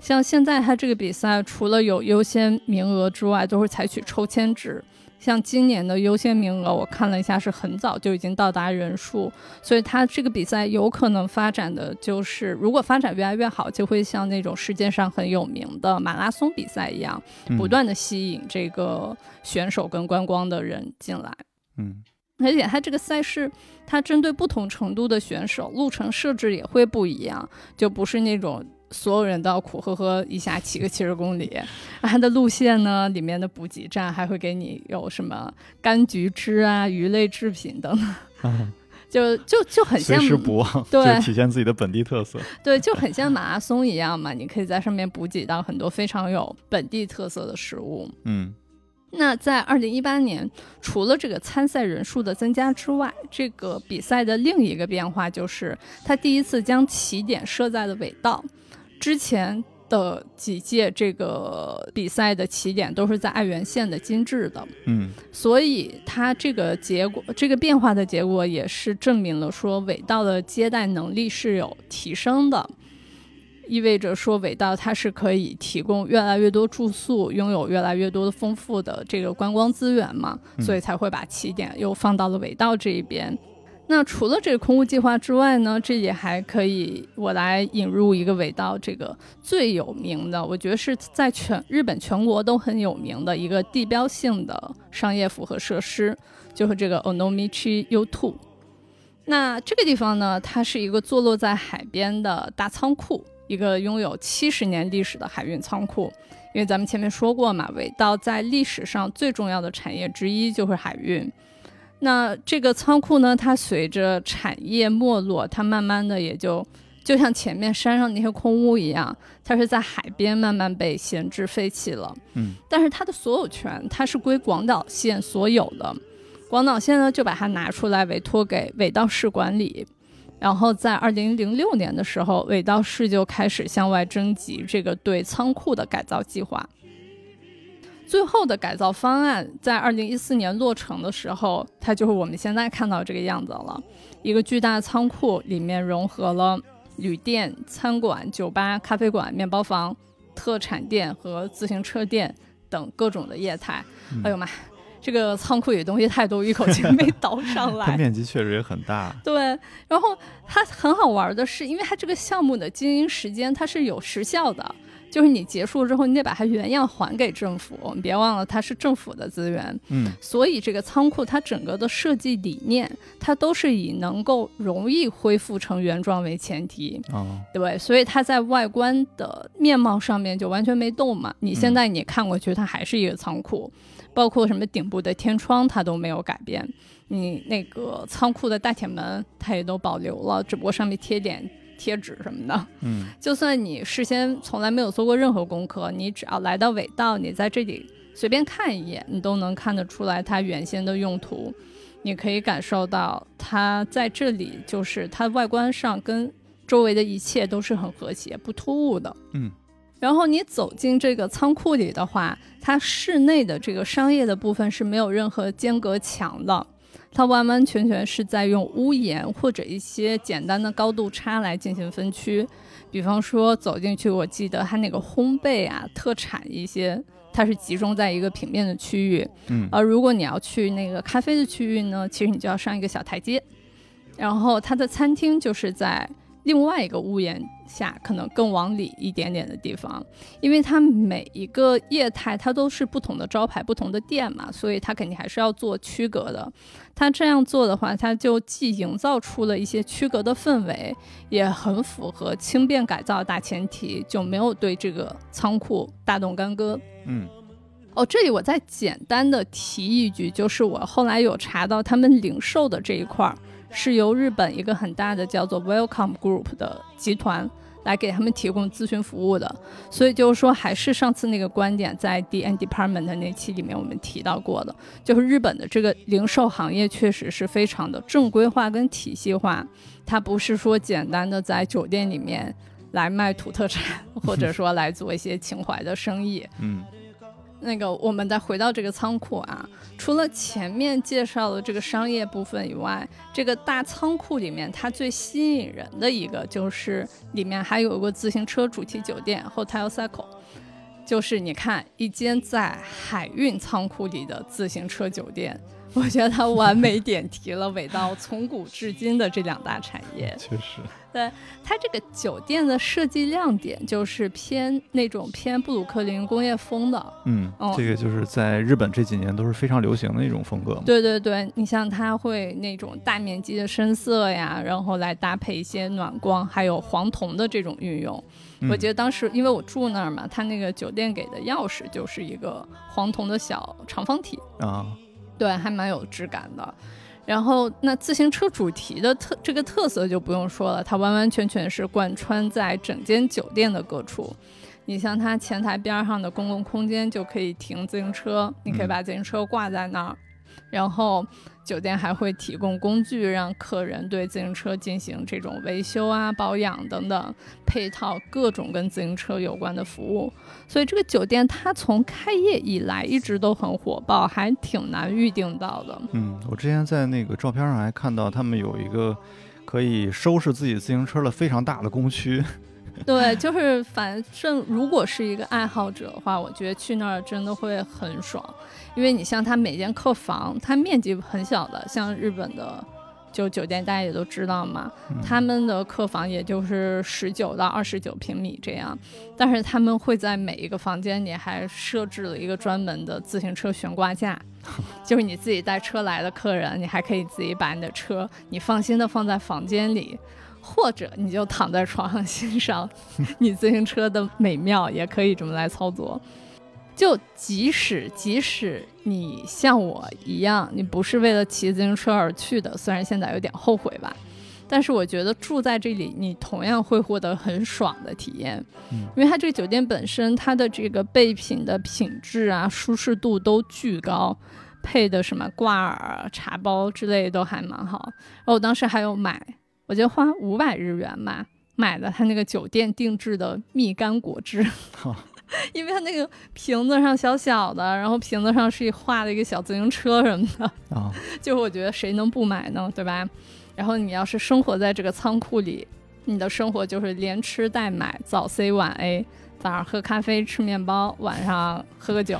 像现在它这个比赛，除了有优先名额之外，都会采取抽签制。像今年的优先名额，我看了一下，是很早就已经到达人数，所以它这个比赛有可能发展的就是，如果发展越来越好，就会像那种世界上很有名的马拉松比赛一样，不断的吸引这个选手跟观光的人进来。嗯，而且它这个赛事，它针对不同程度的选手，路程设置也会不一样，就不是那种。所有人都要苦呵呵一下骑个七十公里，它的路线呢，里面的补给站还会给你有什么柑橘汁啊、鱼类制品等。等，就就就很像随时不忘，对，体现自己的本地特色，对，就很像马拉松一样嘛，你可以在上面补给到很多非常有本地特色的食物。嗯，那在二零一八年，除了这个参赛人数的增加之外，这个比赛的另一个变化就是，它第一次将起点设在了尾道。之前的几届这个比赛的起点都是在爱媛县的金治的，嗯。所以它这个结果，这个变化的结果也是证明了说尾道的接待能力是有提升的，意味着说尾道它是可以提供越来越多住宿，拥有越来越多的丰富的这个观光资源嘛，嗯。所以才会把起点又放到了尾道这一边。那除了这个空屋计划之外呢，这也还可以我来引入一个尾道这个最有名的，我觉得是在全日本全国都很有名的一个地标性的商业复合设施，就是这个 Onomichi U2。那这个地方呢，它是一个坐落在海边的大仓库，一个拥有七十年历史的海运仓库。因为咱们前面说过嘛，尾道在历史上最重要的产业之一就是海运。那这个仓库呢，它随着产业没落，它慢慢的也就就像前面山上那些空屋一样，它是在海边慢慢被闲置废弃了。嗯，但是它的所有权它是归广岛县所有的，广岛县呢就把它拿出来委托给尾道市管理。然后在二零零六年的时候，尾道市就开始向外征集这个对仓库的改造计划。最后的改造方案在二零一四年落成的时候，它就是我们现在看到这个样子了。一个巨大的仓库里面融合了旅店、餐馆、酒吧、咖啡馆、面包房、特产店和自行车店等各种的业态。嗯哎呦妈，这个仓库里东西太多，一口气没倒上它来。面积确实也很大。对，然后它很好玩的是，因为它这个项目的经营时间它是有时效的，就是你结束之后，你得把它原样还给政府。你别忘了，它是政府的资源，嗯所以这个仓库它整个的设计理念，它都是以能够容易恢复成原状为前提。哦，对，所以它在外观的面貌上面就完全没动嘛。你现在你看过去，它还是一个仓库，包括什么顶部的天窗它都没有改变。你那个仓库的大铁门它也都保留了，只不过上面贴点贴纸什么的。嗯就算你事先从来没有做过任何功课，你只要来到尾道，你在这里随便看一眼，你都能看得出来它原先的用途。你可以感受到它在这里就是它外观上跟周围的一切都是很和谐、不突兀的。嗯然后你走进这个仓库里的话，它室内的这个商业的部分是没有任何间隔墙的，它完完全全是在用屋檐或者一些简单的高度差来进行分区。比方说走进去，我记得它那个烘焙啊、特产一些，它是集中在一个平面的区域。嗯而如果你要去那个咖啡的区域呢，其实你就要上一个小台阶，然后它的餐厅就是在另外一个屋檐下，可能更往里一点点的地方，因为它每一个业态它都是不同的招牌、不同的店嘛，所以它肯定还是要做区隔的。它这样做的话，它就既营造出了一些区隔的氛围，也很符合轻便改造的大前提，就没有对这个仓库大动干戈。嗯哦，这里我再简单的提一句，就是我后来有查到他们零售的这一块儿是由日本一个很大的叫做 Welcome Group 的集团来给他们提供咨询服务的，所以就是说，还是上次那个观点在 D N Department 的那期里面我们提到过的，就是日本的这个零售行业确实是非常的正规化跟体系化，它不是说简单的在酒店里面来卖土特产，或者 说来做一些情怀的生意。嗯那个，我们再回到这个仓库啊，除了前面介绍的这个商业部分以外，这个大仓库里面它最吸引人的一个就是里面还有个自行车主题酒店 Hotel Cycle，就是你看一间在海运仓库里的自行车酒店，我觉得它完美点题了伟到从古至今的这两大产业。确实。对它这个酒店的设计亮点就是偏那种偏布鲁克林工业风的，嗯哦，这个就是在日本这几年都是非常流行的一种风格嘛。对对对，你像它会那种大面积的深色呀，然后来搭配一些暖光，还有黄铜的这种运用。嗯我记得当时因为我住那儿嘛，它那个酒店给的钥匙就是一个黄铜的小长方体，啊，对，还蛮有质感的。然后那自行车主题的特这个特色就不用说了，它完完全全是贯穿在整间酒店的各处。你像它前台边上的公共空间就可以停自行车，你可以嗯把自行车挂在那儿。然后酒店还会提供工具，让客人对自行车进行这种维修啊、保养等等，配套各种跟自行车有关的服务。所以这个酒店它从开业以来一直都很火爆，还挺难预定到的。嗯，我之前在那个照片上还看到他们有一个可以收拾自己自行车的非常大的工区。对，就是反正如果是一个爱好者的话，我觉得去那儿真的会很爽，因为你像它每间客房，它面积很小的，像日本的就酒店，大家也都知道嘛，他们的客房也就是十九到二十九平米这样，但是他们会在每一个房间里还设置了一个专门的自行车悬挂架，就是你自己带车来的客人，你还可以自己把你的车，你放心的放在房间里。或者你就躺在床上欣赏 你自行车的美妙，也可以这么来操作。就即使即使你像我一样，你不是为了骑自行车而去的，虽然现在有点后悔吧，但是我觉得住在这里，你同样会获得很爽的体验。因为它这个酒店本身，它的这个备品的品质啊、舒适度都巨高，配的什么挂耳、茶包之类都还蛮好。然后我当时还有买。我就花五百日元吧，买了他那个酒店定制的蜜柑果汁，因为他那个瓶子上小小的，然后瓶子上是画了一个小自行车什么的啊，就我觉得谁能不买呢，对吧？然后你要是生活在这个仓库里，你的生活就是连吃带买，早 C 晚 A，早上喝咖啡吃面包，晚上喝个酒。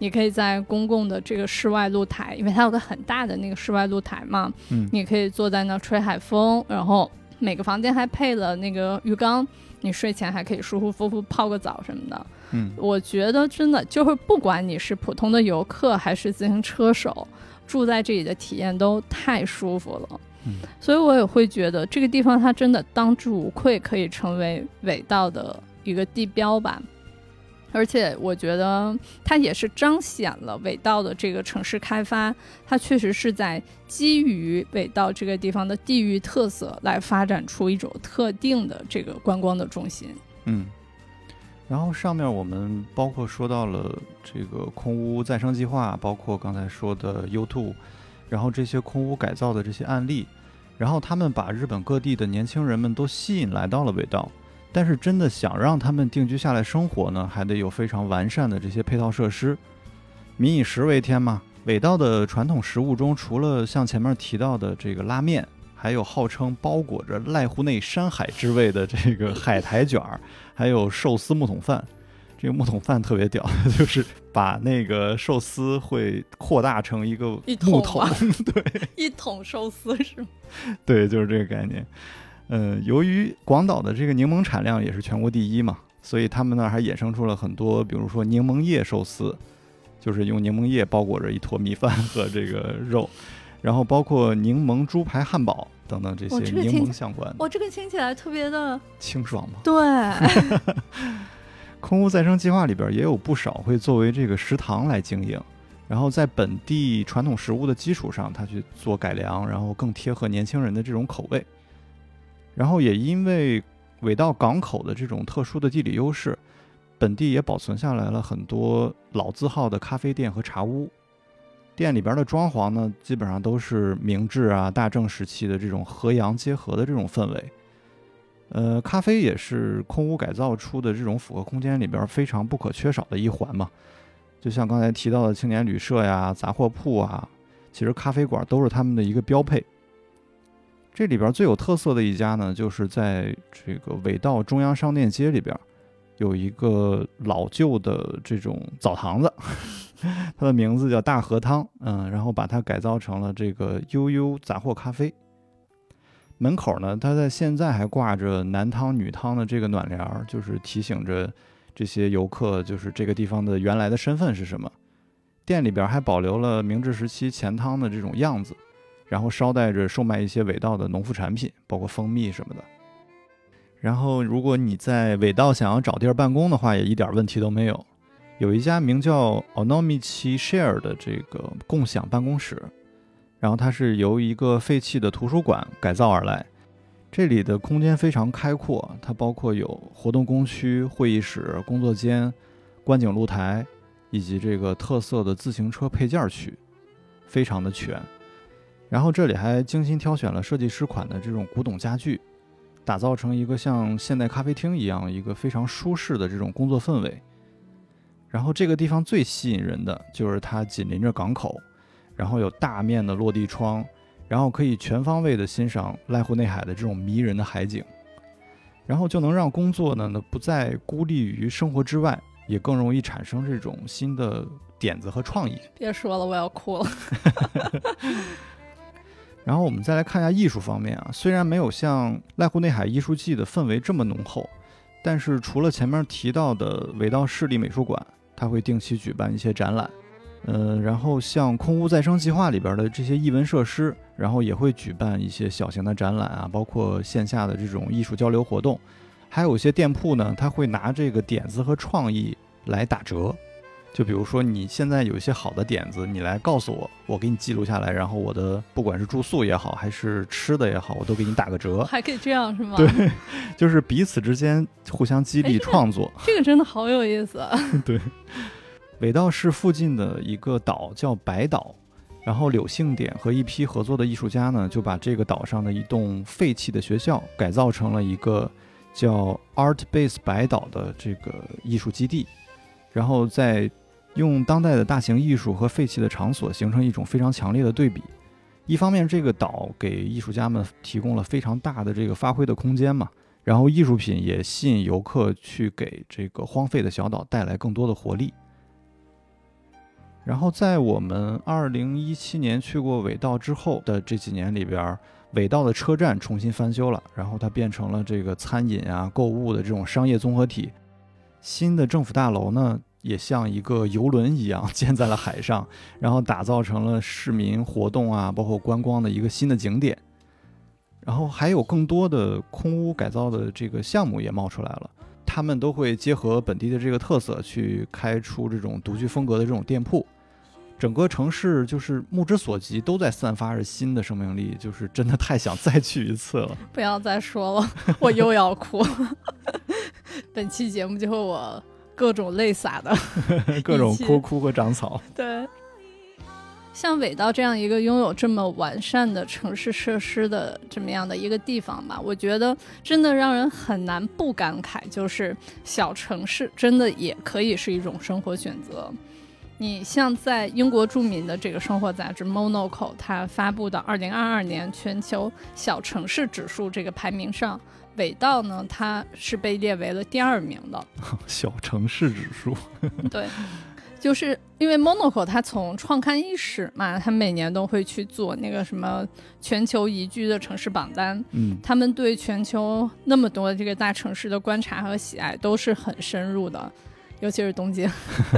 你可以在公共的这个室外露台，因为它有个很大的那个室外露台嘛，嗯，你可以坐在那吹海风，然后每个房间还配了那个浴缸，你睡前还可以舒舒服服泡个澡什么的，嗯，我觉得真的就是不管你是普通的游客还是自行车手，住在这里的体验都太舒服了，嗯，所以我也会觉得这个地方它真的当之无愧可以成为伟道的一个地标吧。而且我觉得它也是彰显了尾道的这个城市开发，它确实是在基于尾道这个地方的地域特色来发展出一种特定的这个观光的中心。嗯，然后上面我们包括说到了这个空屋再生计划，包括刚才说的 U Two，然后这些空屋改造的这些案例，然后他们把日本各地的年轻人们都吸引来到了尾道。但是真的想让他们定居下来生活呢，还得有非常完善的这些配套设施。民以食为天嘛，尾道的传统食物中，除了像前面提到的这个拉面，还有号称包裹着濑户内山海之味的这个海苔卷儿，还有寿司木桶饭。这个木桶饭特别屌，就是把那个寿司会扩大成一个木桶，对，一桶寿司是吗？对，就是这个概念。嗯，由于广岛的这个柠檬产量也是全国第一嘛，所以他们那儿还衍生出了很多，比如说柠檬叶寿司，就是用柠檬叶包裹着一坨米饭和这个肉，然后包括柠檬猪排汉堡等等这些柠檬相关。哇，这个听起来特别的清爽嘛。对。空屋再生计划里边也有不少会作为这个食堂来经营，然后在本地传统食物的基础上，它去做改良，然后更贴合年轻人的这种口味。然后也因为尾道港口的这种特殊的地理优势，本地也保存下来了很多老字号的咖啡店和茶屋。店里边的装潢呢，基本上都是明治啊、大正时期的这种和洋结合的这种氛围。呃，咖啡也是空屋改造出的这种复合空间里边非常不可缺少的一环嘛。就像刚才提到的青年旅社呀、杂货铺啊，其实咖啡馆都是他们的一个标配。这里边最有特色的一家呢，就是在这个尾道中央商店街里边，有一个老旧的这种澡堂子，它的名字叫大和汤，嗯，然后把它改造成了这个悠悠杂货咖啡。门口呢，它在现在还挂着男汤女汤的这个暖帘儿，就是提醒着这些游客，就是这个地方的原来的身份是什么。店里边还保留了明治时期前汤的这种样子。然后捎带着售卖一些尾道的农副产品，包括蜂蜜什么的。然后，如果你在尾道想要找地儿办公的话，也一点问题都没有。有一家名叫 Onomichi Share 的这个共享办公室，然后它是由一个废弃的图书馆改造而来。这里的空间非常开阔，它包括有活动工区、会议室、工作间、观景露台，以及这个特色的自行车配件区。非常的全。然后这里还精心挑选了设计师款的这种古董家具，打造成一个像现代咖啡厅一样一个非常舒适的这种工作氛围。然后这个地方最吸引人的就是它紧邻着港口，然后有大面的落地窗，然后可以全方位的欣赏濑户内海的这种迷人的海景，然后就能让工作呢呢不再孤立于生活之外，也更容易产生这种新的点子和创意。别说了，我要哭了。然后我们再来看一下艺术方面啊，虽然没有像濑户内海艺术季的氛围这么浓厚，但是除了前面提到的尾道市立美术馆。他会定期举办一些展览，嗯，然后像空屋再生计划里边的这些艺文设施，然后也会举办一些小型的展览啊，包括线下的这种艺术交流活动，还有一些店铺呢，他会拿这个点子和创意来打折。就比如说，你现在有一些好的点子，你来告诉我，我给你记录下来，然后我的不管是住宿也好，还是吃的也好，我都给你打个折。还可以这样是吗？对，就是彼此之间互相激励创作。这个真的好有意思。啊 对，尾道市附近的一个岛叫白岛，然后柳幸典和一批合作的艺术家呢，就把这个岛上的一栋废弃的学校改造成了一个叫 Art Base 白岛的这个艺术基地，然后在。用当代的大型艺术和废弃的场所形成一种非常强烈的对比。一方面，这个岛给艺术家们提供了非常大的这个发挥的空间嘛，然后艺术品也吸引游客去给这个荒废的小岛带来更多的活力。然后，在我们二零一七年去过尾道之后的这几年里边，尾道的车站重新翻修了，然后它变成了这个餐饮啊、购物的这种商业综合体。新的政府大楼呢？也像一个游轮一样 建在了海上，然后打造成了市民活动啊，包括观光的一个新的景点。然后还有更多的空屋改造的这个项目也冒出来了，他们都会结合本地的这个特色去开出这种独具风格的这种店铺。整个城市就是目之所及都在散发着新的生命力，就是真的太想再去一次了。不要再说了，我又要哭。本期节目就是我。各种泪洒的，各种哭哭和长草。对，像尾道这样一个拥有这么完善的城市设施的这么样的一个地方吧，我觉得真的让人很难不感慨，就是小城市真的也可以是一种生活选择。你像在英国著名的这个生活杂志《Monocle》它发布的二零二二年全球小城市指数这个排名上。尾道呢，它是被列为了第二名的 小城市指数。对，就是因为 Monaco 它从创刊伊始嘛，它每年都会去做那个什么全球宜居的城市榜单。嗯，他们对全球那么多这个大城市的观察和喜爱都是很深入的。尤其是东京，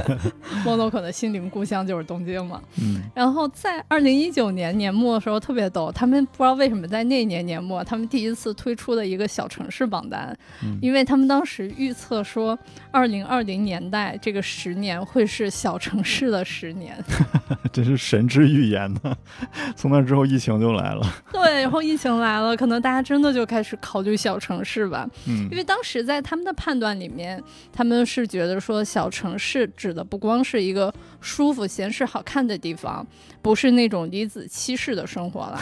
莫诺可的心灵故乡就是东京嘛。嗯，然后在二零一九年年末的时候特别逗，他们不知道为什么在那年年末，他们第一次推出了一个小城市榜单，因为他们当时预测说二零二零年代这个十年会是小城市的十年，真是神之预言呢。从那之后疫情就来了，对，然后疫情来了，可能大家真的就开始考虑小城市吧。嗯，因为当时在他们的判断里面，他们是觉得说。说小城市指的不光是一个舒服、闲适、好看的地方，不是那种离子期式的生活了。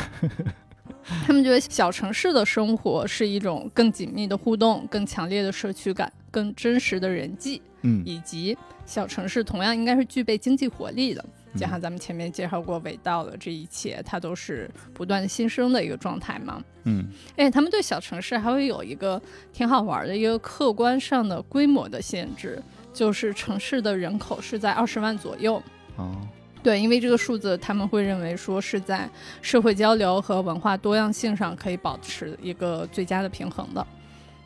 他们觉得小城市的生活是一种更紧密的互动、更强烈的社区感、更真实的人际，嗯，以及小城市同样应该是具备经济活力的。就像咱们前面介绍过，伟道的这一切，它都是不断新生的一个状态嘛。嗯，哎，他们对小城市还会有一个挺好玩的一个客观上的规模的限制。就是城市的人口是在二十万左右，哦，对，因为这个数字他们会认为说是在社会交流和文化多样性上可以保持一个最佳的平衡的。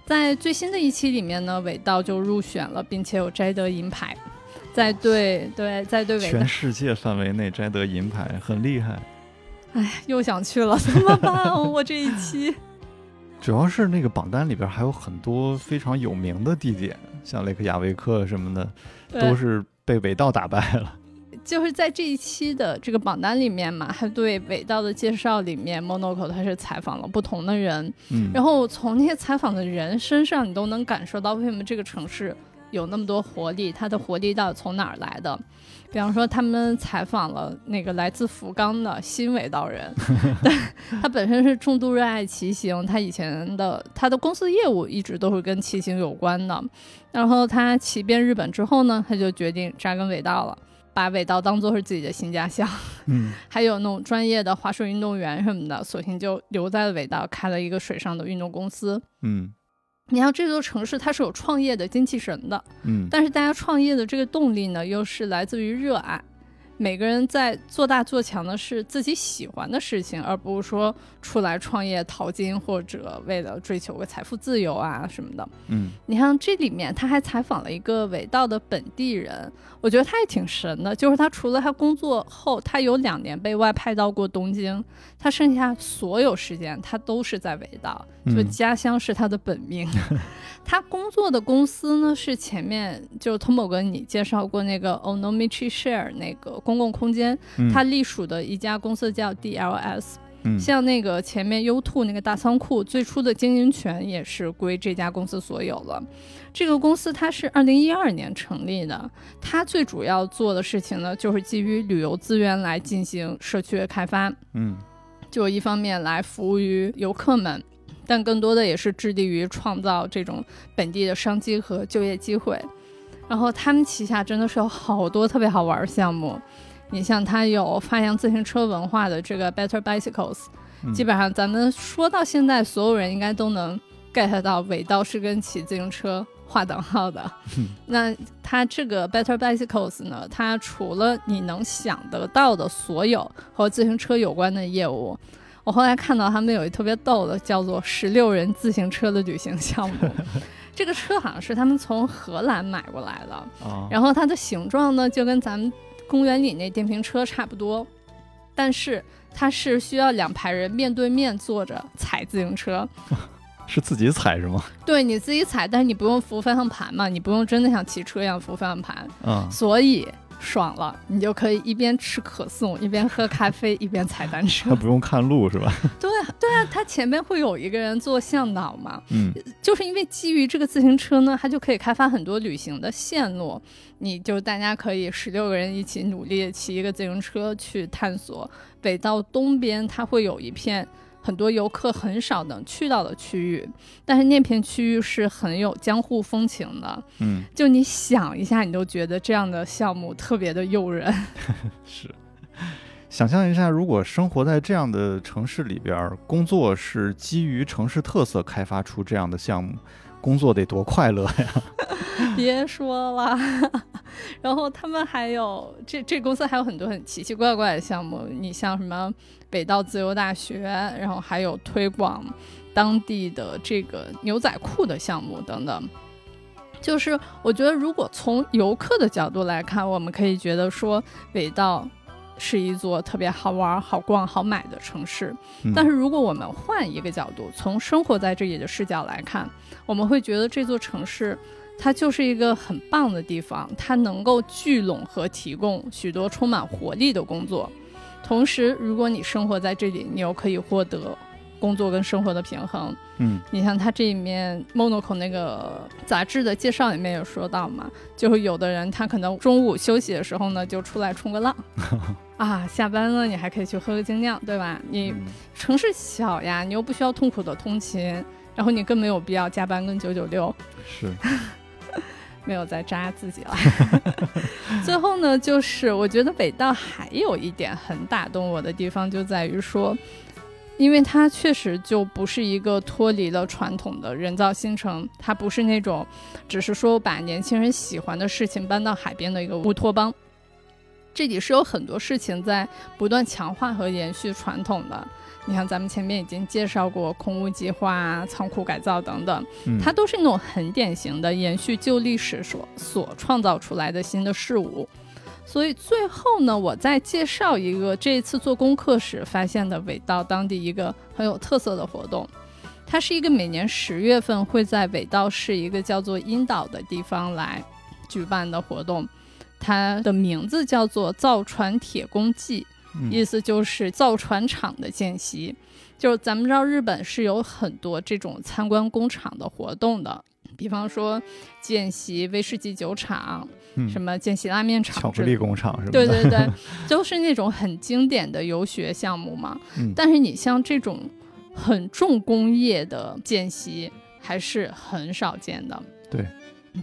在最新的一期里面呢，尾道就入选了，并且有摘得银牌。在对对在对尾全世界范围内摘得银牌，很厉害。哎，又想去了，怎么办？我这一期。主要是那个榜单里边还有很多非常有名的地点，像雷克雅未克什么的，都是被韦道打败了。就是在这一期的这个榜单里面嘛，他对韦道的介绍里面，Monaco 他是采访了不同的人，嗯，然后从那些采访的人身上，你都能感受到为什么这个城市有那么多活力，它的活力到底从哪儿来的？比方说，他们采访了那个来自福冈的新尾道人，他本身是重度热爱骑行，他以前的他的公司业务一直都是跟骑行有关的。然后他骑遍日本之后呢，他就决定扎根尾道了，把尾道当做是自己的新家乡。嗯，还有那种专业的滑水运动员什么的，索性就留在了尾道，开了一个水上的运动公司。嗯你像这座城市，它是有创业的精气神的，嗯但是大家创业的这个动力呢，又是来自于热爱。每个人在做大做强的是自己喜欢的事情，而不是说出来创业淘金或者为了追求个财富自由啊什么的。嗯你看这里面他还采访了一个伟道的本地人，我觉得他也挺神的。就是他除了他工作后，他有两年被外派到过东京，他剩下所有时间他都是在伟道，就嗯家乡是他的本命。他工作的公司呢是前面就 Tomo 跟你介绍过那个 Onomichi Share 那个公共空间，嗯，它隶属的一家公司叫 DLS。嗯像那个前面 U Two 那个大仓库，最初的经营权也是归这家公司所有了。这个公司它是二零一二年成立的，它最主要做的事情呢，就是基于旅游资源来进行社区的开发，嗯就一方面来服务于游客们，但更多的也是致力于创造这种本地的商机和就业机会。然后他们旗下真的是有好多特别好玩的项目，你像它有发扬自行车文化的这个 Better Bicycles，嗯基本上咱们说到现在，所有人应该都能 get 到尾道是跟骑自行车划等号的。那它这个 Better Bicycles 呢，它除了你能想得到的所有和自行车有关的业务，我后来看到他们有一特别逗的，叫做十六人自行车的旅行项目。这个车好像是他们从荷兰买过来的，啊，然后它的形状呢，就跟咱们公园里那电瓶车差不多，但是它是需要两排人面对面坐着踩自行车，是自己踩是吗？对你自己踩，但是你不用扶方向盘嘛，你不用真的像骑车一样扶方向盘，嗯，所以爽了，你就可以一边吃可颂，一边喝咖啡，一边踩单车 他。不用看路是吧？对 啊对啊，它前面会有一个人做向导嘛，嗯就是因为基于这个自行车呢，它就可以开发很多旅行的线路，你就大家可以十六个人一起努力骑一个自行车去探索北到东边，它会有一片很多游客很少能去到的区域，但是那片区域是很有江户风情的，嗯，就你想一下，你都觉得这样的项目特别的诱人。是。想象一下，如果生活在这样的城市里边儿，工作是基于城市特色开发出这样的项目，工作得多快乐呀！别说了，然后他们还有这这公司还有很多很奇奇怪怪的项目，你像什么北道自由大学，然后还有推广当地的这个牛仔裤的项目等等。就是我觉得，如果从游客的角度来看，我们可以觉得说北道是一座特别好玩、好逛、好买的城市。嗯但是如果我们换一个角度，从生活在这里的视角来看，我们会觉得这座城市它就是一个很棒的地方，它能够聚拢和提供许多充满活力的工作。同时，如果你生活在这里，你又可以获得工作跟生活的平衡。嗯。你像它这里面 Monaco 那个杂志的介绍里面有说到嘛，就是有的人他可能中午休息的时候呢，就出来冲个浪。啊，下班了你还可以去喝个精酿，对吧？你嗯。城市小呀，你又不需要痛苦的通勤，然后你更没有必要加班跟九九六，是，没有再扎自己了。最后呢，就是我觉得北道还有一点很打动我的地方，就在于说，因为它确实就不是一个脱离了传统的人造新城，它不是那种只是说把年轻人喜欢的事情搬到海边的一个乌托邦。这里是有很多事情在不断强化和延续传统的。你看，咱们前面已经介绍过空屋计划啊、仓库改造等等，嗯它都是那种很典型的延续旧历史所所创造出来的新的事物。所以最后呢，我再介绍一个这一次做功课时发现的尾道当地一个很有特色的活动。它是一个每年十月份会在尾道市一个叫做阴岛的地方来举办的活动，它的名字叫做造船铁工祭。嗯意思就是造船厂的见习。就是咱们知道日本是有很多这种参观工厂的活动的，比方说见习威士忌酒厂，嗯，什么见习拉面厂巧克力工厂什么的，对对对，都 是那种很经典的游学项目嘛。嗯但是你像这种很重工业的见习，还是很少见的。对，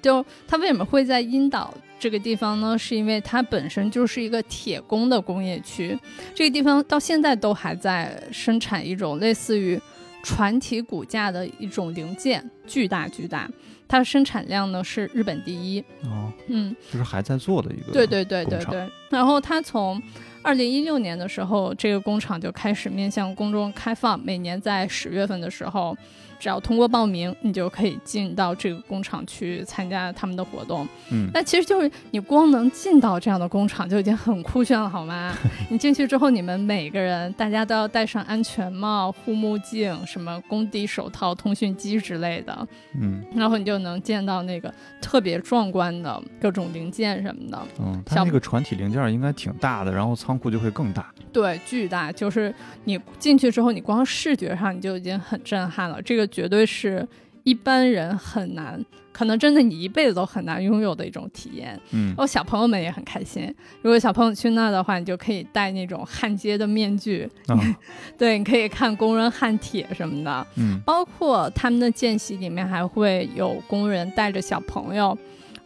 就它为什么会在阴岛这个地方呢？是因为它本身就是一个铁工的工业区，这个地方到现在都还在生产一种类似于船体骨架的一种零件，巨大巨大。它的生产量呢是日本第一，哦，嗯，就是还在做的一个，对对对对对。然后它从二零一六年的时候，这个工厂就开始面向公众开放，每年在十月份的时候，只要通过报名，你就可以进到这个工厂去参加他们的活动。嗯，那其实就是你光能进到这样的工厂就已经很酷炫了，好吗？你进去之后，你们每个人大家都要戴上安全帽、护目镜、什么工地手套、通讯机之类的，嗯然后你就能见到那个特别壮观的各种零件什么的。嗯，它小那个船体零件应该挺大的，然后仓库就会更大。对，巨大，就是你进去之后，你光视觉上你就已经很震撼了。这个绝对是一般人很难，可能真的你一辈子都很难拥有的一种体验。嗯哦，小朋友们也很开心。如果小朋友去那儿的话，你就可以戴那种焊接的面具，啊 对，你可以看工人焊铁什么的。嗯包括他们的见习里面还会有工人带着小朋友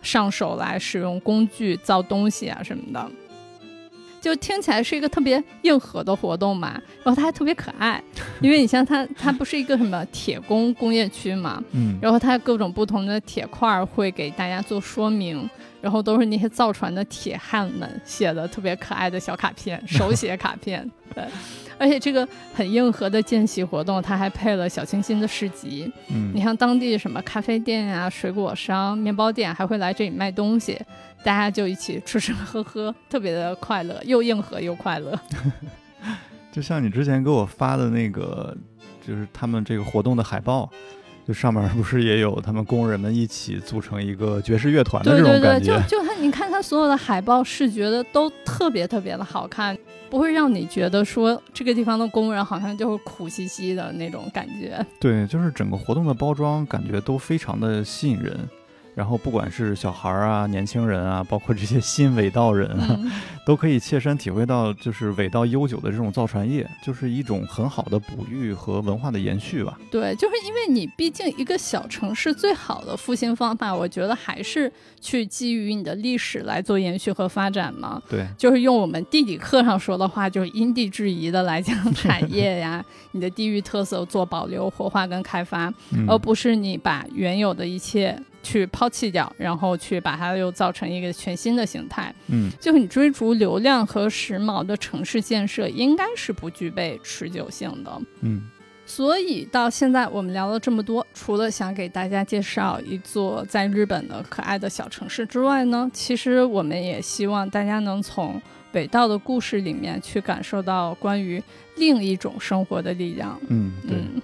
上手来使用工具造东西啊什么的，就听起来是一个特别硬核的活动嘛。然后它还特别可爱，因为你像它，它不是一个什么铁工工业区嘛，嗯然后它各种不同的铁块儿会给大家做说明，然后都是那些造船的铁汉们写的特别可爱的小卡片，手写卡片。对，而且这个很硬核的见习活动，它还配了小清新的市集。嗯你嗯像当地什么咖啡店啊、水果商、面包店还会来这里卖东西，大家就一起吃吃喝喝，特别的快乐，又硬核又快乐。就像你之前给我发的那个，就是他们这个活动的海报，就上面不是也有他们工人们一起组成一个爵士乐团的对对对，这种感觉？就就他，你看他所有的海报视觉的都特别特别的好看，不会让你觉得说这个地方的工人好像就是苦兮兮的那种感觉。对，就是整个活动的包装感觉都非常的吸引人。然后不管是小孩儿啊、年轻人啊，包括这些新伪道人啊，嗯，都可以切身体会到，就是伪道悠久的这种造船业，就是一种很好的哺育和文化的延续吧。对，就是因为你毕竟一个小城市最好的复兴方法，我觉得还是去基于你的历史来做延续和发展嘛。对，就是用我们地理课上说的话，就是因地制宜的来讲 产业呀，你的地域特色做保留、活化跟开发，嗯而不是你把原有的一切去抛弃掉，然后去把它又造成一个全新的形态。嗯就是你追逐流量和时髦的城市建设，应该是不具备持久性的。嗯所以到现在我们聊了这么多，除了想给大家介绍一座在日本的可爱的小城市之外呢，其实我们也希望大家能从北道的故事里面去感受到关于另一种生活的力量。嗯，对，嗯，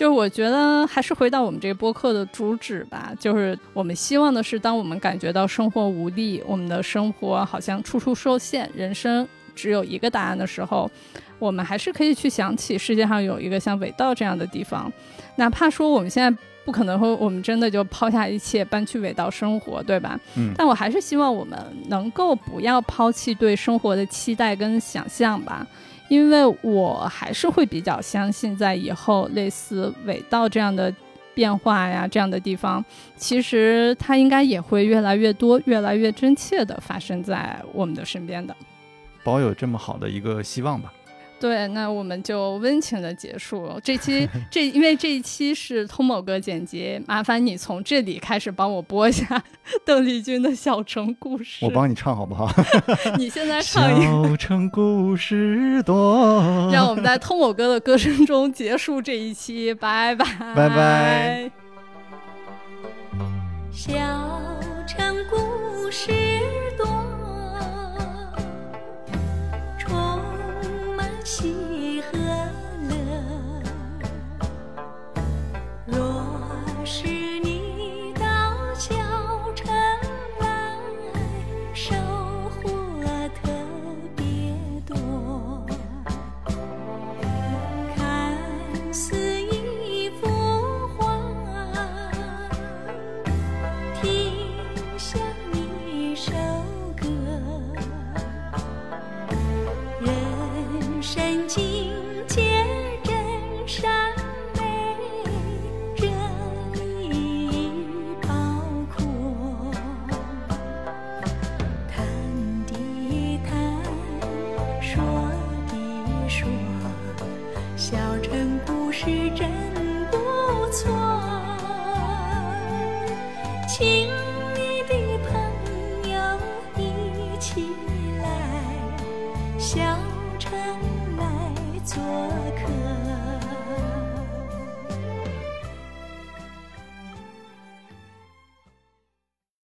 就是我觉得还是回到我们这个播客的主旨吧，就是我们希望的是，当我们感觉到生活无力，我们的生活好像处处受限，人生只有一个答案的时候，我们还是可以去想起世界上有一个像尾道这样的地方，哪怕说我们现在。不可能说我们真的就抛下一切搬去尾道生活，对吧？嗯但我还是希望我们能够不要抛弃对生活的期待跟想象吧，因为我还是会比较相信，在以后类似尾道这样的变化呀，这样的地方，其实它应该也会越来越多、越来越真切的发生在我们的身边的。保有这么好的一个希望吧。对，那我们就温情的结束这期。这因为这一期是通某哥剪辑，麻烦你从这里开始帮我播一下 邓丽君的小城故事。我帮你唱好不好？你现在唱一个。小城故事多，让我们在通某哥的歌声中结束这一期，拜拜，拜拜。小城故事